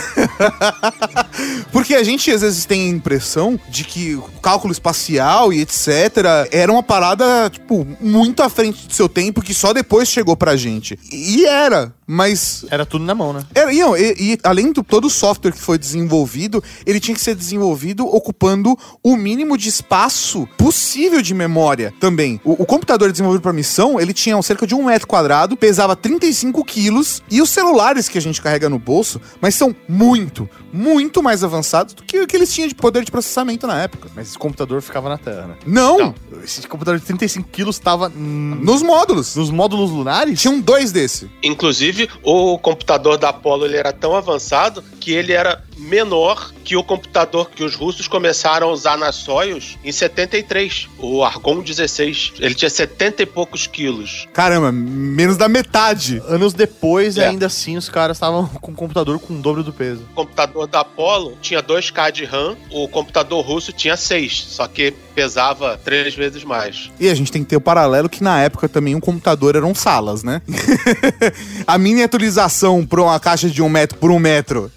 Porque a gente às vezes tem a impressão de que cálculo espacial e etc. era uma parada, tipo, muito à frente do seu tempo que só depois chegou pra gente. E era, mas. Era tudo na mão, né? Era, e, não, e- e além do todo o software que foi desenvolvido, ele tinha que ser desenvolvido ocupando o mínimo de espaço possível de memória também. O, o computador desenvolvido para missão, ele tinha cerca de um metro quadrado, pesava 35 quilos, e os celulares que a gente carrega no bolso, mas são muito, muito mais avançados do que o que eles tinham de poder de processamento na época. Mas esse computador ficava na Terra, né? Não, Não. Esse computador de 35 quilos tava hum, nos módulos. nos módulos lunares? Tinham dois desse. Inclusive, o computador da Apollo ele era tão avançado que ele era menor que o computador que os russos começaram a usar na Soyuz em 73, o Argon 16. Ele tinha 70 e poucos quilos. Caramba, menos da metade. Anos depois, É. ainda assim, os caras estavam com um computador com o dobro do peso. O computador da Apollo tinha 2K de RAM, o computador russo tinha 6, só que pesava três vezes mais. E a gente tem que ter o paralelo que na época também um computador eram salas, né? a miniaturização para uma caixa de um metro por um metro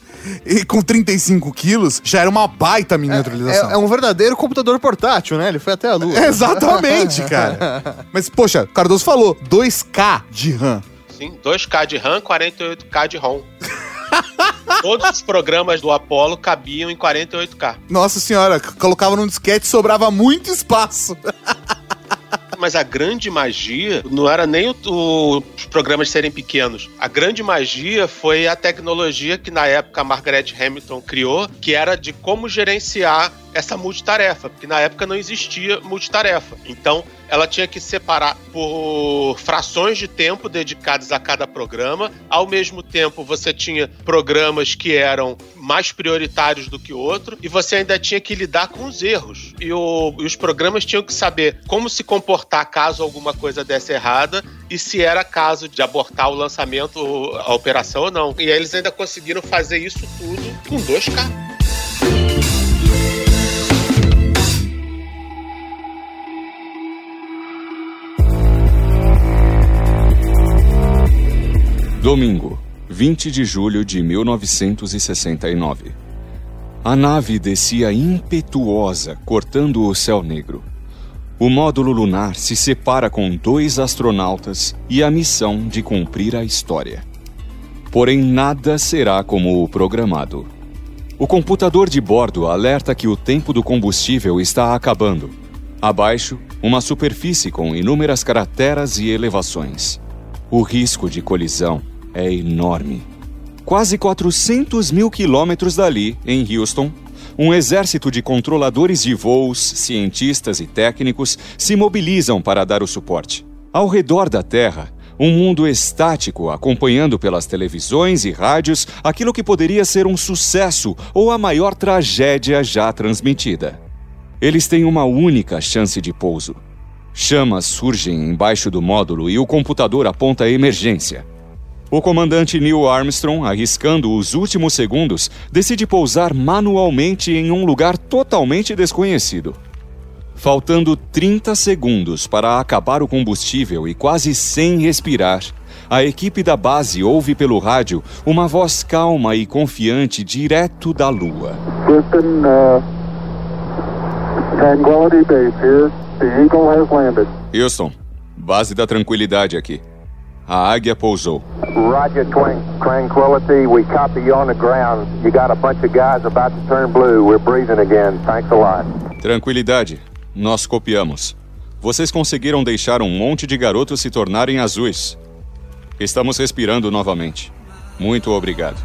e com 35 quilos já era uma baita É, miniaturização. é um verdadeiro computador portátil, né? Ele foi até a lua. Exatamente, cara. Mas, poxa, o Cardoso falou 2K de RAM. Sim, 2K de RAM, 48K de ROM. Todos os programas do Apollo cabiam em 48K. Nossa senhora, colocava num disquete e sobrava muito espaço. Mas a grande magia não era nem o- o- os programas serem pequenos. A grande magia foi a tecnologia que na época a Margaret Hamilton criou, que era de como gerenciar essa multitarefa, porque na época não existia multitarefa. Então, ela tinha que separar por frações de tempo dedicadas a cada programa. Ao mesmo tempo, você tinha programas que eram mais prioritários do que outro e você ainda tinha que lidar com os erros. E, o- e os programas tinham que saber como se comportar caso alguma coisa desse errada e se era caso de abortar o lançamento, a operação ou não. E aí eles ainda conseguiram fazer isso tudo com 2K. Domingo, 20 de julho de 1969. A nave descia impetuosa, cortando o céu negro. O módulo lunar se separa com dois astronautas e a missão de cumprir a história. Porém, nada será como o programado. O computador de bordo alerta que o tempo do combustível está acabando. Abaixo, uma superfície com inúmeras crateras e elevações. O risco de colisão é enorme. Quase 400 mil quilômetros dali, em Houston, um exército de controladores de voos, cientistas e técnicos se mobilizam para dar o suporte. Ao redor da Terra, um mundo estático acompanhando pelas televisões e rádios aquilo que poderia ser um sucesso ou a maior tragédia já transmitida. Eles têm uma única chance de pouso. Chamas surgem embaixo do módulo e o computador aponta a emergência. O comandante Neil Armstrong, arriscando os últimos segundos, decide pousar manualmente em um lugar totalmente desconhecido. Faltando 30 segundos para acabar o combustível e quase sem respirar, a equipe da base ouve pelo rádio uma voz calma e confiante direto da Lua. Houston, uh, Tranquility Base here. The Eagle has landed. Houston, base da tranquilidade aqui. A águia pousou. Roger, Tranquility. We copy you on the ground. You got a bunch of guys about to turn blue. We're breathing again. Thanks a lot. Tranquilidade, nós copiamos. Vocês conseguiram deixar um monte de garotos se tornarem azuis. Estamos respirando novamente. Muito obrigado.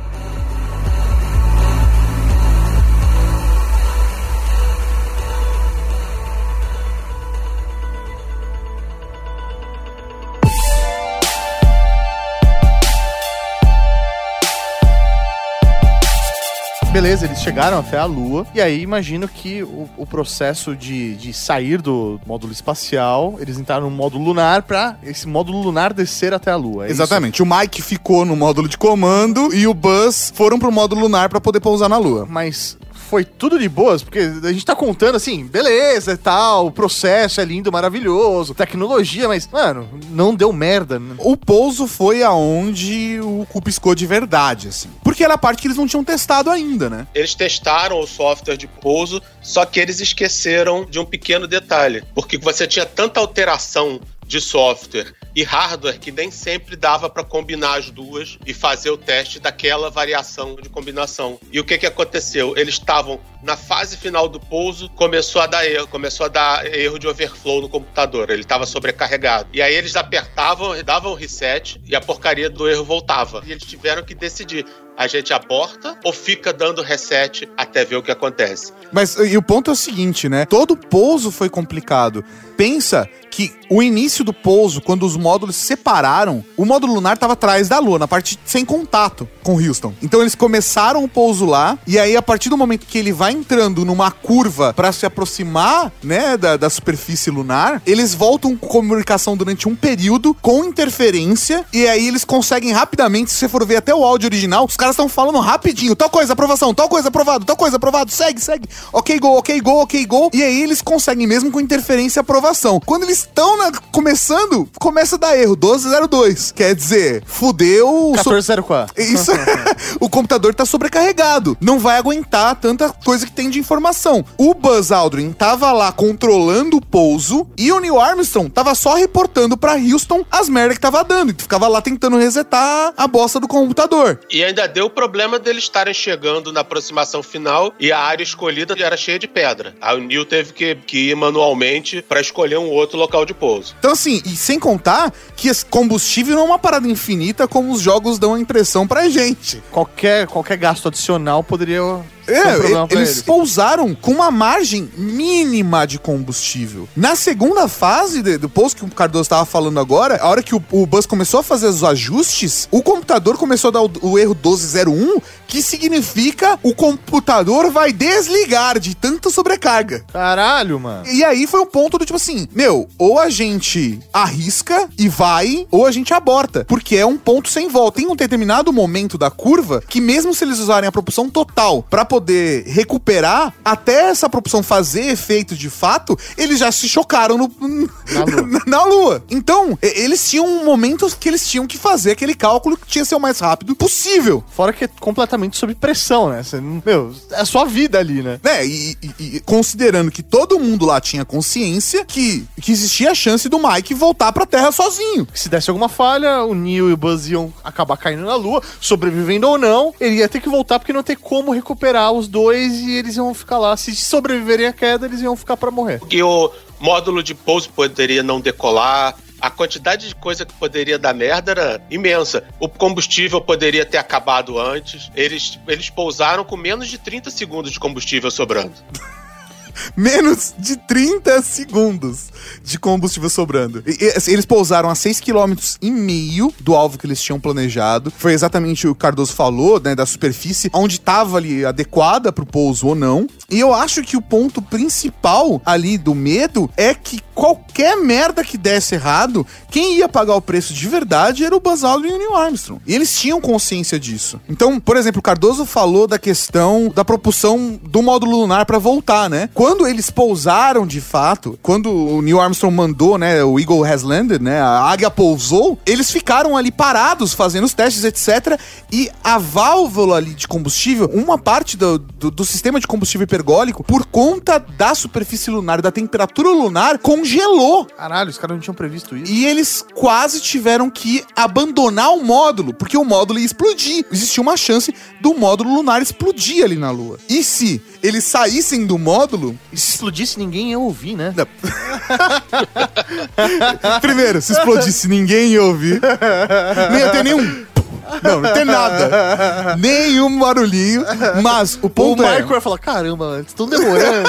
Beleza, eles chegaram até a Lua. E aí imagino que o, o processo de, de sair do módulo espacial, eles entraram no módulo lunar pra esse módulo lunar descer até a Lua. é isso? Exatamente. O Mike ficou no módulo de comando e o Buzz foram pro módulo lunar pra poder pousar na Lua. Mas foi tudo de boas, porque a gente tá contando assim, beleza e tal, o processo é lindo, maravilhoso, tecnologia, mas, mano, não deu merda. né? O pouso foi aonde o cu piscou de verdade, assim. Porque era a parte que eles não tinham testado ainda, né? Eles testaram o software de pouso, só que eles esqueceram de um pequeno detalhe. Porque você tinha tanta alteração de software e hardware que nem sempre dava para combinar as duas e fazer o teste daquela variação de combinação. E o que que aconteceu? Eles estavam na fase final do pouso, começou a dar erro, começou a dar erro de overflow no computador, ele estava sobrecarregado. E aí eles apertavam, davam reset e a porcaria do erro voltava. E eles tiveram que decidir a gente aborta ou fica dando reset até ver o que acontece? Mas e o ponto é o seguinte, né? Todo pouso foi complicado. Pensa que o início do pouso, quando os módulos se separaram, o módulo lunar estava atrás da Lua, na parte sem contato com Houston. Então eles começaram o pouso lá, e aí a partir do momento que ele vai entrando numa curva para se aproximar, né, da, da superfície lunar, eles voltam com comunicação durante um período com interferência, e aí eles conseguem rapidamente, se você for ver até o áudio original, os caras estão falando rapidinho, tal coisa, aprovação, tal coisa, aprovado, tal coisa, aprovado, segue, segue, ok, go, ok, go, ok, go, e aí eles conseguem mesmo com interferência aprovação. Quando eles estão na- começando, começa a dar erro, 1202, quer dizer, fudeu... o so- 1404. isso, o computador tá sobrecarregado. Não vai aguentar tanta coisa que tem de informação. O Buzz Aldrin tava lá controlando o pouso e o Neil Armstrong tava só reportando pra Houston as merdas que tava dando. E ficava lá tentando resetar a bosta do computador. E ainda deu o problema deles estarem chegando na aproximação final e a área escolhida era cheia de pedra. Aí o Neil teve que, que ir manualmente para escolher um outro local de pouso. Então, assim, e sem contar que esse combustível não é uma parada infinita como os jogos dão a impressão pra gente. Qualquer, qualquer gasto adicional poderia É, pra eles eles. pousaram com uma margem mínima de combustível. Na segunda fase de- do pouso que o Cardoso estava falando agora, a hora que o, o Buzz começou a fazer os ajustes, o computador começou a dar o, o erro 1201, que significa o computador vai desligar de tanta sobrecarga. Caralho, mano. E aí foi um ponto do tipo assim, meu, ou a gente arrisca e vai, ou a gente aborta. Porque é um ponto sem volta. Tem um determinado momento da curva que mesmo se eles usarem a propulsão total pra poder recuperar, até essa propulsão fazer efeito de fato, eles já se chocaram no, Na lua. na lua. Então, eles tinham momentos que eles tinham que fazer aquele cálculo que tinha que ser o mais rápido possível. Fora que é completamente sob pressão, né? Você, meu, é a sua vida ali, né? né, e, e- e considerando que todo mundo lá tinha consciência que, que existia a chance do Mike voltar pra Terra sozinho. Se desse alguma falha, o Neil e o Buzz iam acabar caindo na Lua, sobrevivendo ou não, ele ia ter que voltar porque não ia ter como recuperar os dois e eles iam ficar lá. Se sobreviverem à queda, eles iam ficar pra morrer. E o módulo de pouso poderia não decolar. A quantidade de coisa que poderia dar merda era imensa. O combustível poderia ter acabado antes. Eles, eles pousaram com menos de 30 segundos de combustível sobrando. Menos de 30 segundos de combustível sobrando. E, e, assim, eles pousaram a 6,5 km e meio do alvo que eles tinham planejado. Foi exatamente o que Cardoso falou, né, da superfície, onde estava ali adequada para o pouso ou não. E eu acho que o ponto principal ali do medo é que qualquer merda que desse errado, quem ia pagar o preço de verdade era o Buzz Aldrin e o Neil Armstrong. E eles tinham consciência disso. Então, por exemplo, o Cardoso falou da questão da propulsão do módulo lunar para voltar, né? Eles pousaram de fato, quando o Neil Armstrong mandou, né, o Eagle has landed, né, a águia pousou, eles ficaram ali parados fazendo os testes, etc. E a válvula ali de combustível, uma parte do, do, do sistema de combustível hipergólico, por conta da superfície lunar, da temperatura lunar, congelou. Caralho, os caras não tinham previsto isso. E eles quase tiveram que abandonar o módulo, porque o módulo ia explodir. Existia uma chance do módulo lunar explodir ali na Lua. E se eles saíssem do módulo. E se explodisse, ninguém ia ouvir, né? Não. Primeiro, se explodisse, ninguém ia ouvir. Nem ia ter nenhum. Não, não tem nada. Nenhum barulhinho. Mas o O ponto é. Michael ia falar: caramba, eles estão demorando.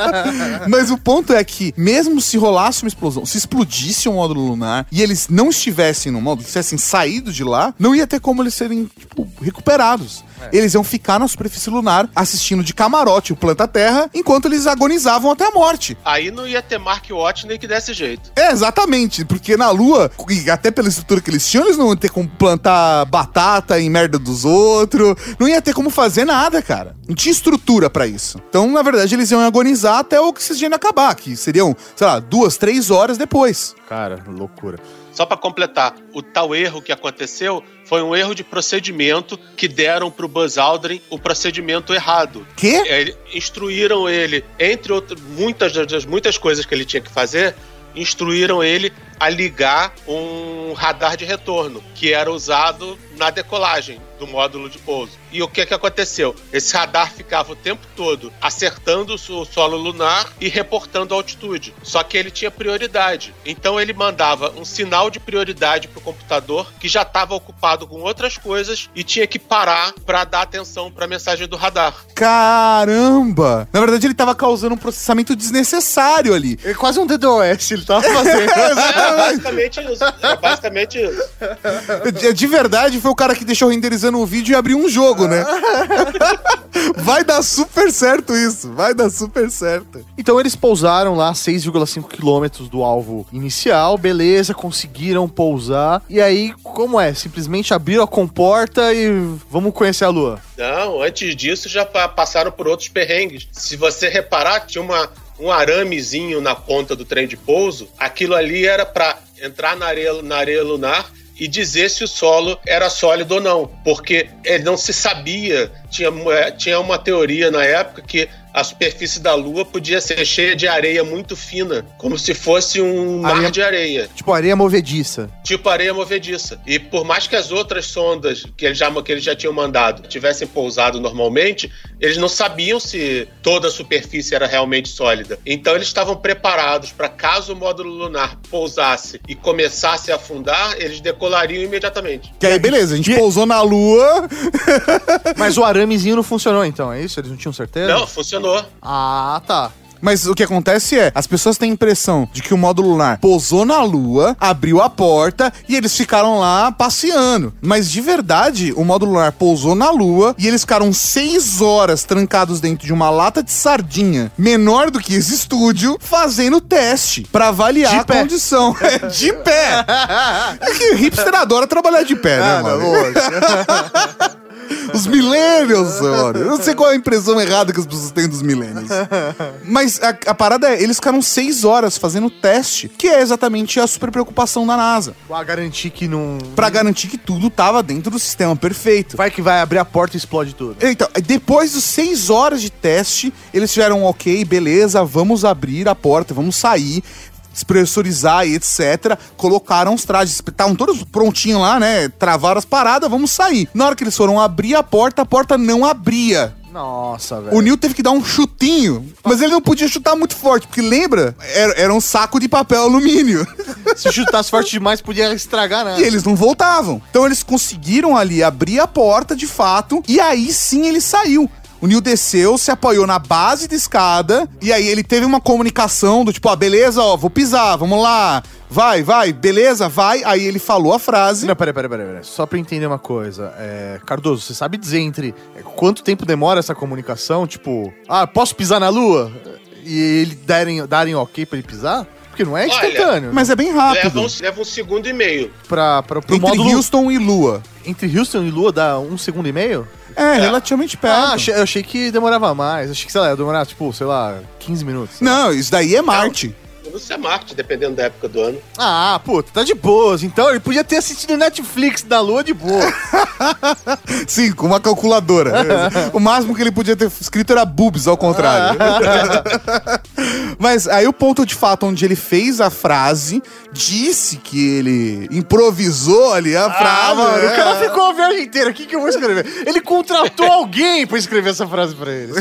Mas o ponto é que, mesmo se rolasse uma explosão, se explodisse um módulo lunar e eles não estivessem no módulo, tivessem saído de lá, não ia ter como eles serem, tipo, recuperados. Eles iam ficar na superfície lunar assistindo de camarote o planeta Terra enquanto eles agonizavam até a morte. Aí não ia ter Mark Watney que desse jeito. É, exatamente, porque na Lua, e até pela estrutura que eles tinham, eles não iam ter como plantar batata em merda dos outros, não ia ter como fazer nada, cara. Não tinha estrutura pra isso. Então, na verdade, eles iam agonizar até o oxigênio acabar, que seriam, sei lá, duas, três horas depois. Cara, loucura. Só pra completar, o tal erro que aconteceu foi um erro de procedimento que deram pro Buzz Aldrin o procedimento errado. Quê? É, instruíram ele, entre outras, muitas das muitas coisas que ele tinha que fazer, instruíram ele a ligar um radar de retorno, que era usado na decolagem do módulo de pouso. E o que que aconteceu? Esse radar ficava o tempo todo acertando o so- solo lunar e reportando a altitude. Só que ele tinha prioridade. Então ele mandava um sinal de prioridade para o computador que já estava ocupado com outras coisas e tinha que parar para dar atenção para a mensagem do radar. Caramba! Na verdade, ele tava causando um processamento desnecessário ali. É quase um DDoS ele tava fazendo. É basicamente isso. É basicamente isso. De verdade, foi o cara que deixou renderizando o vídeo e abriu um jogo, né? Vai dar super certo isso. Vai dar super certo. Então eles pousaram lá 6,5 quilômetros do alvo inicial, beleza, conseguiram pousar. E aí, como é? Simplesmente abriram a comporta e vamos conhecer a Lua. Não, antes disso já pa- passaram por outros perrengues. Se você reparar, tinha uma, um aramezinho na ponta do trem de pouso. Aquilo ali era para entrar na areia, na areia lunar e dizer se o solo era sólido ou não. Porque ele não se sabia. Tinha, eh, tinha uma teoria na época que a superfície da Lua podia ser cheia de areia muito fina, como se fosse um mar Areia- de areia. Tipo, areia movediça. tipo areia movediça. E por mais que as outras sondas que eles já, que eles já tinham mandado tivessem pousado normalmente, eles não sabiam se toda a superfície era realmente sólida. Então eles estavam preparados para caso o módulo lunar pousasse e começasse a afundar, eles decolariam imediatamente. Que aí, beleza, a gente E- pousou na lua. Mas o aramezinho não funcionou então, é isso? Eles não tinham certeza? Não, funcionou. Ah, tá. Mas o que acontece é, as pessoas têm a impressão de que o módulo lunar pousou na lua, abriu a porta e eles ficaram lá passeando. Mas de verdade, o módulo lunar pousou na lua e eles ficaram seis horas trancados dentro de uma lata de sardinha menor do que esse estúdio, fazendo teste pra avaliar De a pé. condição. É, de pé. É que hipster adora trabalhar de pé, né, mano? Os millennials, mano. Eu não sei qual é a impressão errada que as pessoas têm dos millennials. Mas a, a parada é, eles ficaram seis horas fazendo teste, que é exatamente a super preocupação da NASA. Pra garantir que não. Pra garantir que tudo tava dentro do sistema perfeito. Vai que vai abrir a porta e explode tudo. Então, depois dos seis horas de teste, eles tiveram ok, beleza, vamos abrir a porta, vamos sair, despressurizar e etc. Colocaram os trajes, estavam todos prontinhos lá, né? Travaram as paradas, vamos sair. Na hora que eles foram abrir a porta, a porta não abria. Nossa, velho. O Neil teve que dar um chutinho, mas ele não podia chutar muito forte, porque lembra? Era, era um saco de papel alumínio. Se chutasse forte demais, podia estragar, né? E eles não voltavam. Então eles conseguiram ali abrir a porta de fato, e aí sim ele saiu. O Neil desceu, se apoiou na base da escada, e aí ele teve uma comunicação do tipo, ó, beleza, ó, vou pisar, vamos lá. Vai, vai, beleza, vai. Aí ele falou a frase. Não, peraí, peraí, peraí, peraí. Só pra entender uma coisa. É, Cardoso, você sabe dizer entre é, quanto tempo demora essa comunicação? Tipo, ah, posso pisar na lua? E ele darem, darem ok pra ele pisar? Porque não é Olha, instantâneo. Mas é bem rápido. Leva um, leva um segundo e meio. pra, pra, pro Entre módulo... Houston e Lua. Entre Houston e Lua dá um segundo e meio? É, relativamente perto. Ah, achei, eu achei que demorava mais. Achei que, sei lá, ia demorar, tipo, sei lá, 15 minutos. sei lá. Não, isso daí é Marte. Você é Marte, dependendo da época do ano. Ah, puta, tá de boas. Então ele podia ter assistido Netflix da Lua de boa. Sim, com uma calculadora. o máximo que ele podia ter escrito era boobs, ao contrário. Mas aí o ponto de fato onde ele fez a frase, disse que ele improvisou ali a frase. Ah, mano, é. o cara ficou a viagem inteira. O que, que eu vou escrever? Ele contratou alguém pra escrever essa frase pra ele.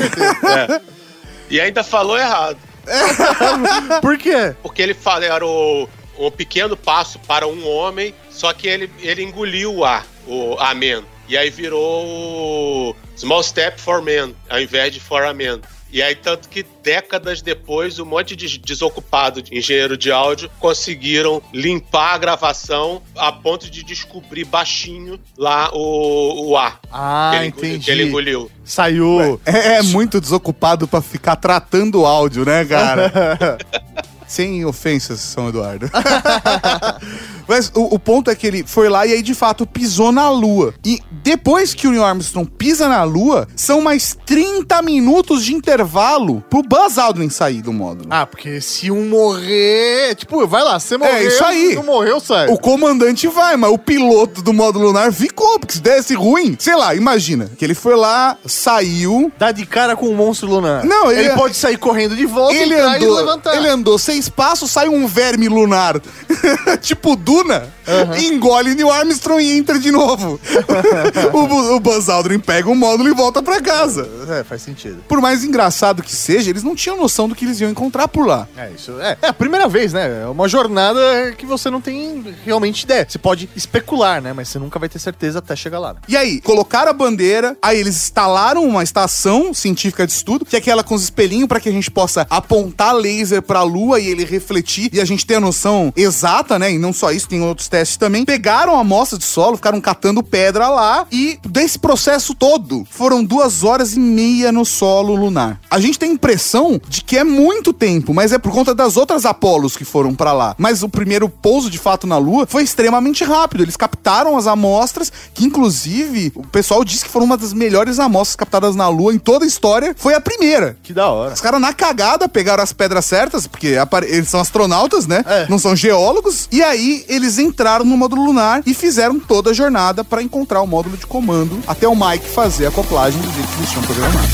E ainda falou errado. Por quê? Porque ele fala, era o, um pequeno passo para um homem, só que ele, ele engoliu o ar, o amen. E aí virou small step for man, ao invés de for a man. E aí, tanto que décadas depois, um monte de desocupado de engenheiro de áudio conseguiram limpar a gravação a ponto de descobrir baixinho lá o, o ar. Ah, que ele, engoliu- entendi. Que ele engoliu. Saiu. É, é muito desocupado pra ficar tratando o áudio, né, cara? Sem ofensas, São Eduardo. Mas o, o ponto é que ele foi lá e aí, de fato, pisou na Lua. E depois que o Neil Armstrong pisa na Lua, são mais 30 minutos de intervalo pro Buzz Aldrin sair do módulo. Ah, porque se um morrer. Tipo, vai lá, você morreu. isso aí. Não morreu, sai. O comandante vai, mas o piloto do módulo lunar ficou, porque se desse ruim, sei lá, imagina, que ele foi lá, saiu, Dá de cara com um monstro lunar. Não, ele- ele pode sair correndo de volta, ele entrar e andou, levantar. ele andou seis passos, sai um verme lunar, tipo Duna, engole Neil Armstrong e entra de novo. o, o Buzz Aldrin pega o módulo e volta pra casa. É, faz sentido. Por mais engraçado que seja, eles não tinham noção do que eles iam encontrar por lá. É, isso é, é a primeira vez, né? É uma jornada que você não tem realmente ideia. Você pode especular, né? Mas você nunca vai ter certeza até chegar lá. né? E aí, colocaram a bandeira, aí eles instalaram uma estação científica de estudo, que é aquela com os espelhinhos para que a gente possa apontar laser pra lua e ele refletir e a gente ter a noção exata, né? E não só isso, tem outros testes também. Pegaram a amostra de solo, ficaram catando pedra lá e desse processo todo foram duas horas e meia no solo lunar. A gente tem a impressão de que é muito tempo, mas é por conta das outras Apolos que foram pra lá. Mas o primeiro pouso de fato na Lua foi extremamente rápido. Eles captaram as amostras, que inclusive o pessoal disse que foram uma das melhores amostras captadas na Lua em toda a história. Foi a primeira. Que da hora. Os caras na cagada pegaram as pedras certas, porque eles são astronautas, né? É. Não são geólogos. E aí eles entraram no módulo lunar e fizeram toda a jornada pra encontrar o módulo de comando até o Mike fazer a acoplagem do jeito que eles tinham programado.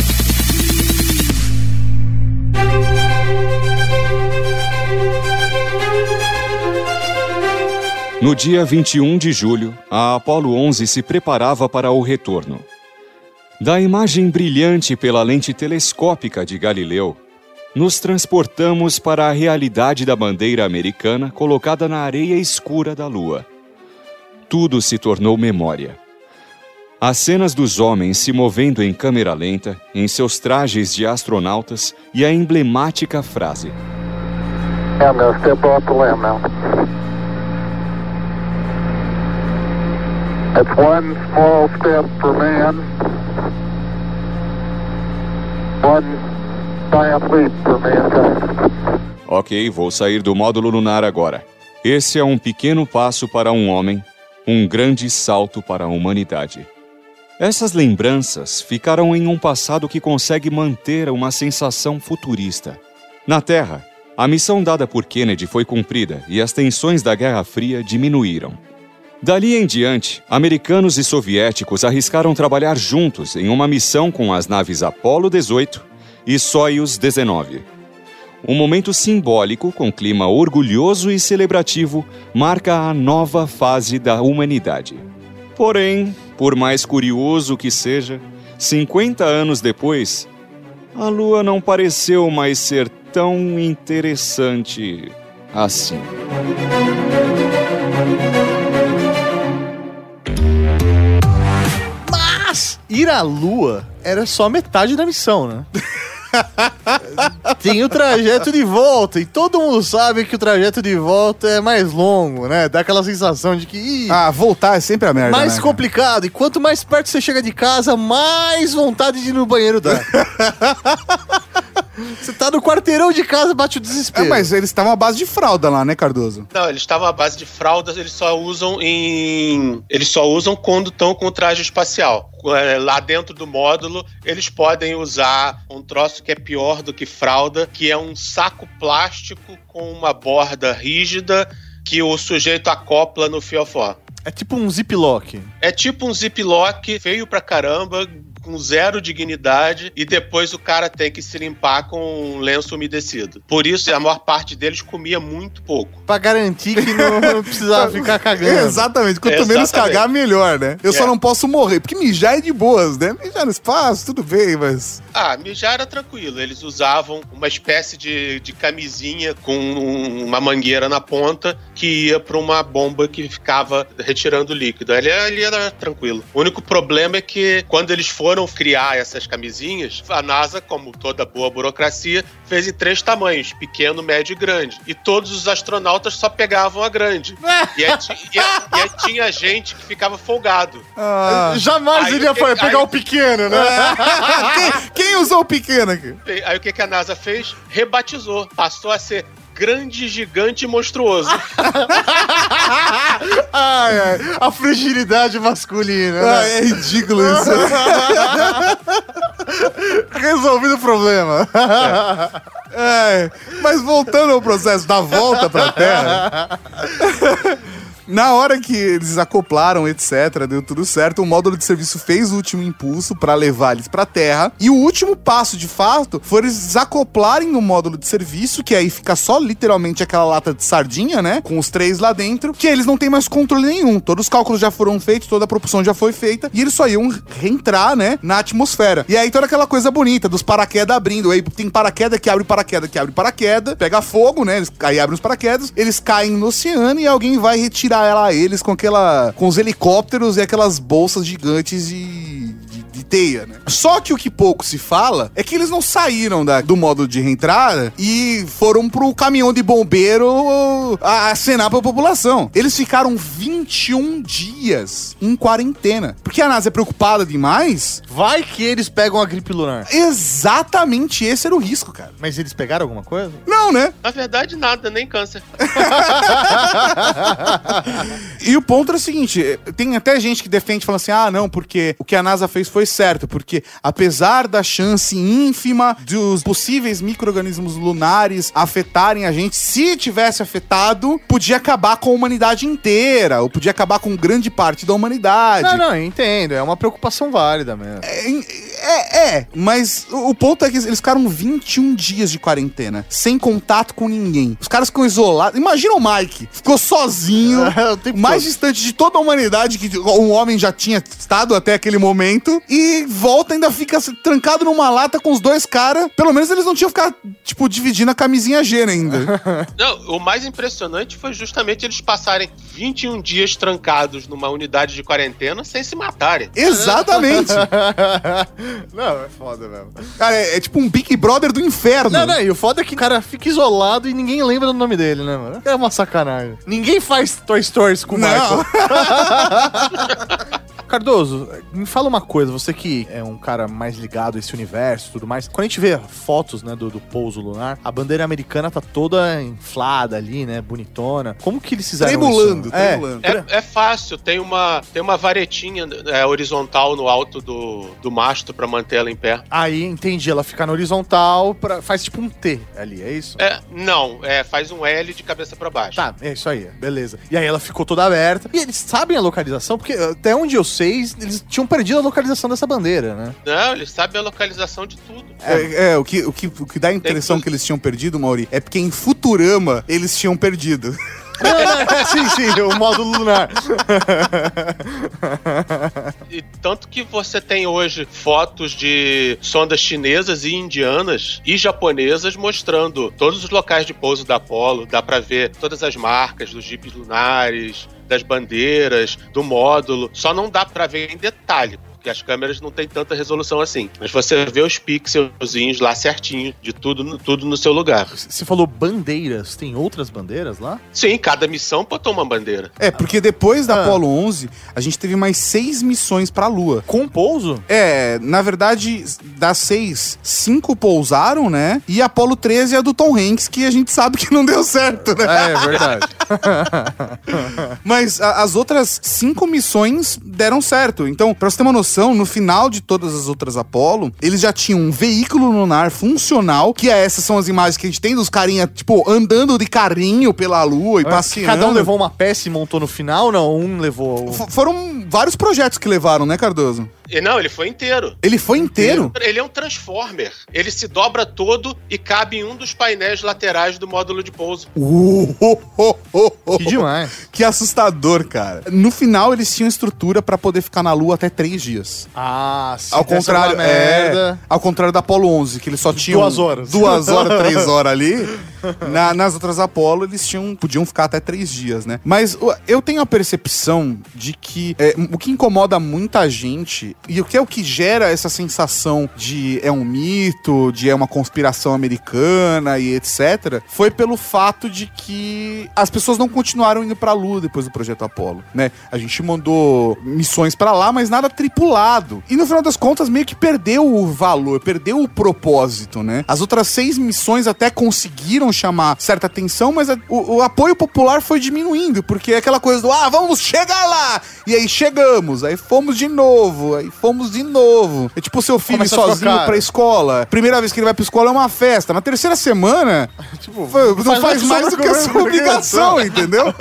No dia 21 de julho, a Apollo 11 se preparava para o retorno. Da imagem brilhante pela lente telescópica de Galileu, nos transportamos para a realidade da bandeira americana colocada na areia escura da Lua. Tudo se tornou memória. As cenas dos homens se movendo em câmera lenta, em seus trajes de astronautas e a emblemática frase: for man, one Ok, vou sair do módulo lunar agora. Esse é um pequeno passo para um homem, um grande salto para a humanidade. Essas lembranças ficaram em um passado que consegue manter uma sensação futurista. Na Terra, a missão dada por Kennedy foi cumprida e as tensões da Guerra Fria diminuíram. Dali em diante, americanos e soviéticos arriscaram trabalhar juntos em uma missão com as naves Apollo 18 e Soyuz 19. Um momento simbólico com clima orgulhoso e celebrativo marca a nova fase da humanidade. Porém, por mais curioso que seja, 50 anos depois, a Lua não pareceu mais ser tão interessante assim. Mas ir à Lua era só metade da missão, né? Tem o trajeto de volta, e todo mundo sabe que o trajeto de volta é mais longo, né? Dá aquela sensação de que. ih, Ah, voltar é sempre a merda. mais né, cara? complicado. E quanto mais perto você chega de casa, mais vontade de ir no banheiro dá. você tá no quarteirão de casa, bate o É, desespero. mas eles estavam à base de fralda lá, né, Cardoso? Não, eles estavam à base de fraldas, eles só usam em. Eles só usam quando estão com traje espacial. É, Lá dentro do módulo, eles podem usar um troço que é pior do que fralda, que é um saco plástico com uma borda rígida que o sujeito acopla no fiofó. É tipo um ziplock. É tipo um ziplock feio pra caramba, com zero dignidade, e depois o cara tem que se limpar com um lenço umedecido. Por isso, a maior parte deles comia muito pouco. Pra garantir que não, não precisava ficar cagando. Exatamente. Quanto menos Exatamente. cagar, melhor, né? Eu só É. não posso morrer. Porque mijar é de boas, né? Mijar no espaço, tudo bem, mas. Ah, mijar era tranquilo. Eles usavam uma espécie de, de camisinha com um- uma mangueira na ponta que ia para uma bomba que ficava retirando o líquido. Ali, ali era tranquilo. O único problema é que quando eles foram criar essas camisinhas, a NASA, como toda boa burocracia, fez em três tamanhos: pequeno, médio e grande. E todos os astronautas só pegavam a grande. E aí, e aí- e aí tinha gente que ficava folgado. Ah. Jamais Aí ele ia o que- pegar aí- o pequeno, né? quem, quem usou o pequeno aqui? Aí o que, que a NASA fez? Rebatizou. Passou a ser grande, gigante e monstruoso. ai, ai, a fragilidade masculina. Né? é ridículo isso. Resolvido o problema. É, mas voltando ao processo da volta pra Terra. Na hora que eles acoplaram, etc., deu tudo certo, o módulo de serviço fez o último impulso pra levar eles pra Terra. E o último passo, de fato, foi eles desacoplarem no módulo de serviço, que aí fica só literalmente aquela lata de sardinha, né? Com os três lá dentro, que eles não têm mais controle nenhum. Todos os cálculos já foram feitos, toda a propulsão já foi feita, e eles só iam reentrar, né? Na atmosfera. E aí toda aquela coisa bonita dos paraquedas abrindo. Aí tem paraquedas que abre paraquedas, que abre paraquedas, pega fogo, né? Eles, aí abrem os paraquedas, eles caem no oceano e alguém vai retirar ela, eles com aquela. com os helicópteros e aquelas bolsas gigantes de. Né? Só que o que pouco se fala é que eles não saíram da- do modo de reentrada e foram pro caminhão de bombeiro a- acenar pra população. Eles ficaram 21 dias em quarentena. Porque a NASA é preocupada demais. Vai que eles pegam a gripe lunar. Exatamente esse era o risco, cara. Mas eles pegaram alguma coisa? Não, né? Na verdade, nada, nem câncer. E o ponto é o seguinte: tem até gente que defende falando assim: ah, não, porque o que a NASA fez foi certo, porque apesar da chance ínfima dos possíveis micro-organismos lunares afetarem a gente, se tivesse afetado, podia acabar com a humanidade inteira, ou podia acabar com grande parte da humanidade. Não, não, eu entendo. É uma preocupação válida mesmo. É, é, é, mas o ponto é que eles ficaram 21 dias de quarentena, sem contato com ninguém. Os caras ficam isolados. Imagina o Mike, ficou sozinho, mais todo. distante de toda a humanidade que um homem já tinha estado até aquele momento, e volta ainda fica trancado numa lata com os dois caras. Pelo menos eles não tinham que ficar, tipo, dividindo a camisinha G ainda. Não, o mais impressionante foi justamente eles passarem 21 dias trancados numa unidade de quarentena sem se matarem. Exatamente. não, é foda mesmo. Cara, é, é tipo um Big Brother do inferno. Não, não, e o foda é que o cara fica isolado e ninguém lembra do nome dele, né, mano? É uma sacanagem. Ninguém faz Toy Stories com o Não. Michael. Cardoso, me fala uma coisa, você que é um cara mais ligado a esse universo e tudo mais. Quando a gente vê fotos, né, do, do pouso lunar, a bandeira americana tá toda inflada ali, né, bonitona. Como que eles fizeram Tremulando, isso? É, tremulando. É, é fácil, tem uma, tem uma varetinha é, horizontal no alto do, do mastro pra manter ela em pé. Aí, entendi, ela fica na horizontal, pra, faz tipo um T ali, é isso? É, não, é, faz um L de cabeça pra baixo. Tá, é isso aí, beleza. E aí ela ficou toda aberta. E eles sabem a localização, porque até onde eu sei, eles tinham perdido a localização dessa bandeira, né? Não, ele sabe a localização de tudo. É, é, o, que, o, que, o que dá a impressão Tem- que eles tinham perdido, Mauri, é porque em Futurama eles tinham perdido. Não, não, sim, sim, o módulo lunar. E tanto que você tem hoje fotos de sondas chinesas e indianas e japonesas mostrando todos os locais de pouso da Apollo. Dá pra ver todas as marcas dos jipes lunares, das bandeiras, do módulo. Só não dá pra ver em detalhe. Porque as câmeras não têm tanta resolução assim. Mas você vê os pixelzinhos lá certinho, de tudo, no- tudo no seu lugar. Você falou bandeiras, tem outras bandeiras lá? Sim, cada missão botou uma bandeira. É, porque depois da Ah. Apollo 11, a gente teve mais seis missões pra Lua. Com pouso? É, na verdade, das seis, cinco pousaram, né? E a Apollo 13 é a do Tom Hanks, que a gente sabe que não deu certo, né? É, é verdade. Mas a- as outras cinco missões deram certo. Então, pra você ter uma noção, no final de todas as outras Apollo, eles já tinham um veículo lunar funcional, que é, essas são as imagens que a gente tem dos carinha, tipo, andando de carrinho pela Lua e passeando. Cada um levou uma peça e montou no final? Não, um levou. F- Foram vários projetos que levaram, né, Cardoso? E não, ele foi inteiro. Ele foi inteiro? Ele é um transformer. Ele se dobra todo e cabe em um dos painéis laterais do módulo de pouso. Uh, oh, oh, oh, oh. Que demais. Que assustador, cara. No final, eles tinham estrutura pra poder ficar na Lua até três dias. Ah, se Ao contrário, é, merda. ao contrário da Apollo 11, que eles só tinham Duas horas. duas horas, três horas ali. Na- nas outras Apollo eles tinham, podiam ficar até três dias, né? Mas eu tenho a percepção de que é, o que incomoda muita gente e o que é o que gera essa sensação de é um mito, de é uma conspiração americana e etc, foi pelo fato de que as pessoas não continuaram indo pra Lua depois do projeto Apollo, né? A gente mandou missões pra lá, mas nada tripulado. E no final das contas meio que perdeu o valor, perdeu o propósito, né? As outras seis missões até conseguiram chamar certa atenção, mas a- o, o apoio popular foi diminuindo, porque é aquela coisa do ah, vamos chegar lá! E aí chegamos, aí fomos de novo, aí fomos de novo. É tipo o seu filho Começa sozinho pra escola. Primeira vez que ele vai pra escola é uma festa. Na terceira semana, Tipo, foi- não faz, mais do que a sua obrigação, entendeu?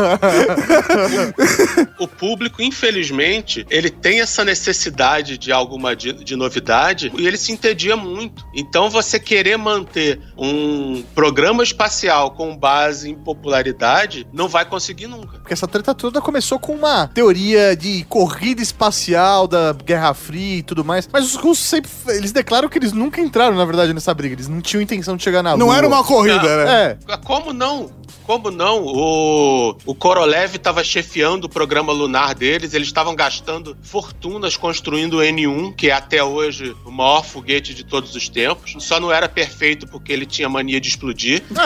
O público, infelizmente, ele tem essa necessidade de alguma de, de novidade e ele se entedia muito. Então, você querer manter um programa espacial com base em popularidade não vai conseguir nunca. Porque essa treta toda começou com uma teoria de corrida espacial da Guerra Fria e tudo mais. Mas os russos sempre. Eles declaram que eles nunca entraram, na verdade, nessa briga. Eles não tinham intenção de chegar na Não Lua. era uma corrida, né? É. Como não? Como não? O, o Korolev estava chefiando o programa lunar deles, eles estavam gastando fortunas construindo o N1, que é até hoje o maior foguete de todos os tempos. Só não era perfeito porque ele tinha mania de explodir.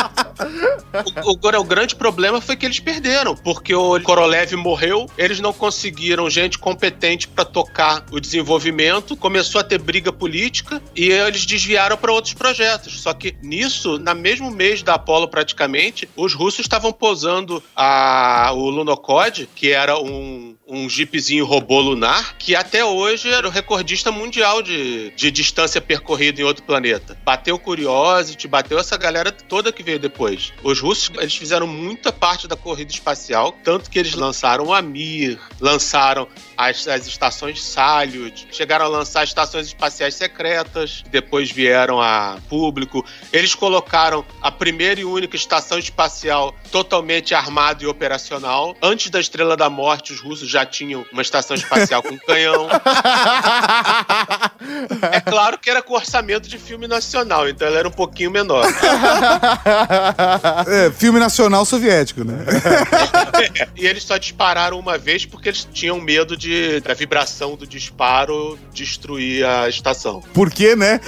o, agora, o grande problema foi que eles perderam, porque o Korolev morreu, eles não conseguiram gente competente para tocar o desenvolvimento, começou a ter briga política e eles desviaram para outros projetos. Só que nisso, na mesmo mês da Apollo praticamente, os russos estavam posando a, o Lunokhod, que era um, um jeepzinho robô lunar, que até hoje era o recordista mundial de, de distância percorrida em outro planeta. Bateu Curiosity, bateu essa galera toda que veio depois. Os russos, eles fizeram muita parte da corrida espacial, tanto que eles lançaram o Amir, lançaram as, as estações Salyut, chegaram a lançar estações espaciais secretas, depois vieram a público. Eles colocaram a primeira e única estação espacial totalmente armada e operacional. Antes da Estrela da Morte, os russos já tinham uma estação espacial com canhão. É claro que era com orçamento de filme nacional, então ela era um pouquinho menor. É, filme nacional soviético, né? e eles só dispararam uma vez porque eles tinham medo de da vibração do disparo destruir a estação. Por quê, né?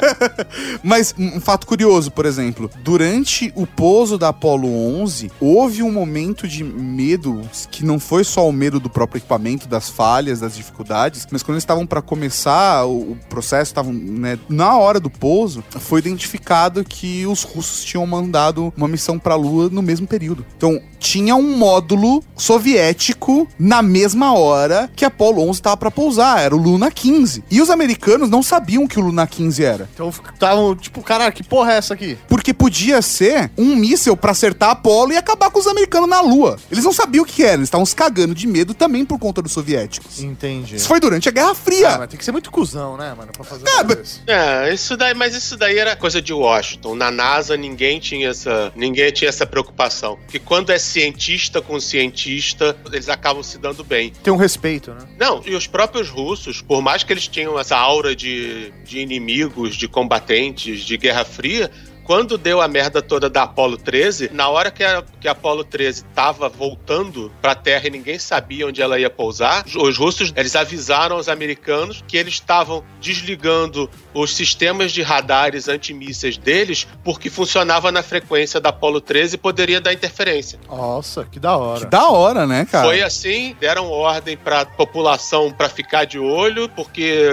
Mas um fato curioso, por exemplo, durante o pouso da Apollo 11, houve um momento de medo que não foi só o medo do próprio equipamento, das falhas, das dificuldades, mas quando eles estavam para começar o, o processo, estavam né, na hora do pouso, foi identificado que os russos tinham mandado uma missão para a Lua no mesmo período. Então tinha um módulo soviético na mesma hora que a Apollo 11 estava para pousar, era o Luna 15. E os americanos não sabiam que o Luna 15 era. Então estavam, tipo, caralho, que porra é essa aqui? Porque podia ser um míssil pra acertar a Apollo e acabar com os americanos na Lua. Eles não sabiam o que era, eles estavam se cagando de medo também por conta dos soviéticos. Entendi. Isso foi durante a Guerra Ah, Fria. mas tem que ser muito cuzão, né, mano, pra fazer É, mas- É, isso daí, mas isso daí era coisa de Washington. Na NASA ninguém tinha essa, ninguém tinha essa preocupação. Que quando é cientista com cientista, eles acabam se dando bem. Tem um respeito, né? Não, e os próprios russos, por mais que eles tinham essa aura de, de inimigos, de combatentes, de Guerra Fria, quando deu a merda toda da Apollo 13, na hora que a, que a Apollo 13 tava voltando pra Terra e ninguém sabia onde ela ia pousar, os russos, eles avisaram os americanos que eles estavam desligando os sistemas de radares antimísseis deles porque funcionava na frequência da Apollo 13 e poderia dar interferência. Nossa, que da hora. Que da hora, né, cara? Foi assim, deram ordem pra população pra ficar de olho, porque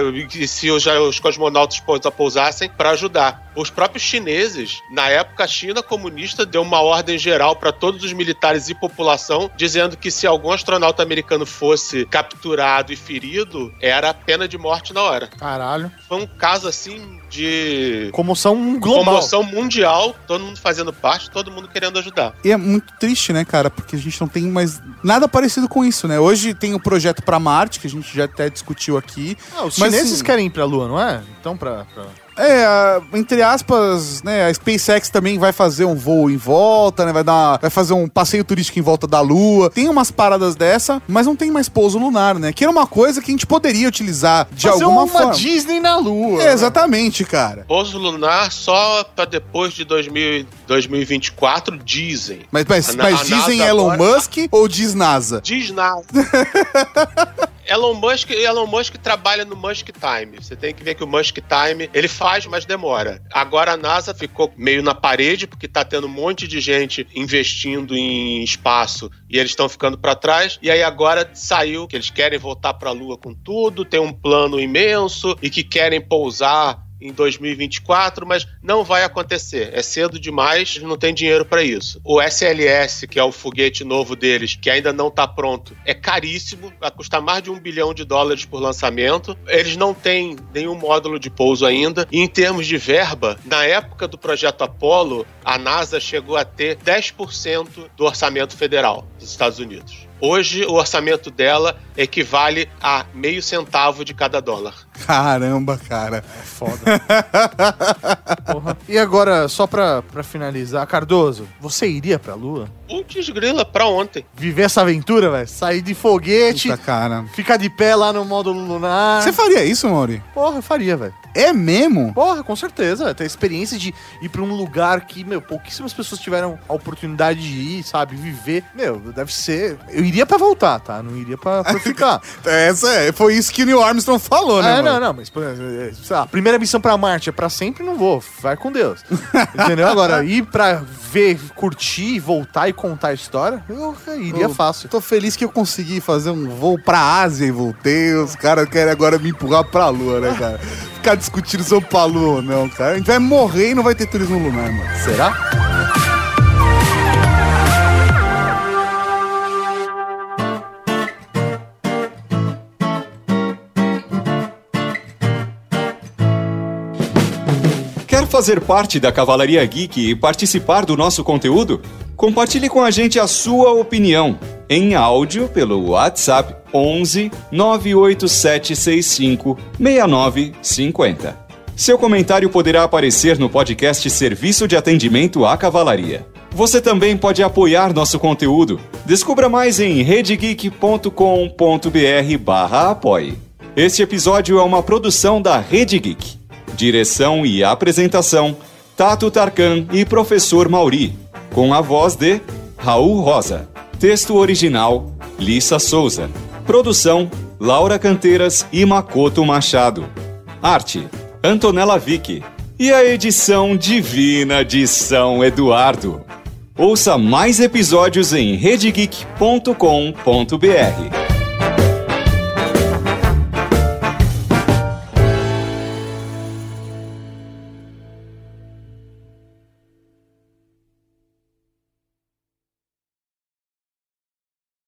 se os, os cosmonautas pousassem, pra ajudar. Os próprios chineses, na época, a China comunista deu uma ordem geral para todos os militares e população, dizendo que se algum astronauta americano fosse capturado e ferido, era pena de morte na hora. Caralho. Foi um caso assim de Comoção global. comoção mundial, todo mundo fazendo parte, todo mundo querendo ajudar. E é muito triste, né, cara? Porque a gente não tem mais nada parecido com isso, né? Hoje tem o projeto pra Marte, que a gente já até discutiu aqui. Ah, os Mas, chineses assim, querem ir pra Lua, não é? Então, pra... pra... É, entre aspas, né, a SpaceX também vai fazer um voo em volta, né, vai dar, vai fazer um passeio turístico em volta da Lua. Tem umas paradas dessa, mas não tem mais pouso lunar, né? Que era uma coisa que a gente poderia utilizar de Fazer alguma uma forma. Disney na Lua. É, exatamente, cara. Pouso lunar só para depois de 2000, 2024, dizem. Mas, mas, mas a dizem NASA Elon agora- Musk ou diz NASA? Diz nada. Elon Musk, Elon Musk trabalha no Musk Time. Você tem que ver que o Musk Time, ele faz, mas demora. Agora a NASA ficou meio na parede porque tá tendo um monte de gente investindo em espaço e eles estão ficando para trás. E aí agora saiu que eles querem voltar para a Lua com tudo, tem um plano imenso e que querem pousar em 2024, mas não vai acontecer. É cedo demais, não tem dinheiro para isso. O SLS, que é o foguete novo deles, que ainda não está pronto, é caríssimo, vai custar mais de um bilhão de dólares por lançamento. Eles não têm nenhum módulo de pouso ainda. E em termos de verba, na época do projeto Apollo, a NASA chegou a ter 10% do orçamento federal dos Estados Unidos. Hoje, o orçamento dela equivale a meio centavo de cada dólar. Caramba, cara. Foda. Porra. E agora, só pra, pra finalizar, Cardoso, você iria pra Lua? Putz, grila, pra ontem. Viver essa aventura, velho? Sair de foguete, Puta, cara. ficar de pé lá no módulo lunar. Você faria isso, Mauri? Porra, eu faria, velho. É mesmo? Porra, com certeza. Ter a experiência de ir pra um lugar que, meu, pouquíssimas pessoas tiveram a oportunidade de ir, sabe? Viver. Meu, deve ser. Eu iria pra voltar, tá? Não iria pra, pra ficar. Essa é, foi isso que o Neil Armstrong falou, né? É, mano? não, não, mas é, sei lá, a primeira missão pra Marte é pra sempre, não vou. Vai com Deus. Entendeu? Agora, ir pra ver, curtir, voltar e contar a história, eu iria Eu fácil. Tô feliz que eu consegui fazer um voo pra Ásia e voltei. Os caras querem agora me empurrar pra Lua, né, cara? Ficar discutindo pra Lua ou não, cara. A gente vai morrer e não vai ter turismo lunar, mano. Será? Quer fazer parte da Cavalaria Geek e participar do nosso conteúdo? Compartilhe com a gente a sua opinião em áudio pelo WhatsApp 11 98765 6950. Seu comentário poderá aparecer no podcast Serviço de Atendimento à Cavalaria. Você também pode apoiar nosso conteúdo. Descubra mais em redegeek.com.br barra apoie. Este episódio é uma produção da Rede Geek. Direção e apresentação: Tato Tarkan e Professor Mauri. Com a voz de Raul Rosa. Texto original: Lissa Souza. Produção: Laura Canteiras e Makoto Machado. Arte: Antonella Vick. E a edição divina de São Eduardo. Ouça mais episódios em redegeek.com.br.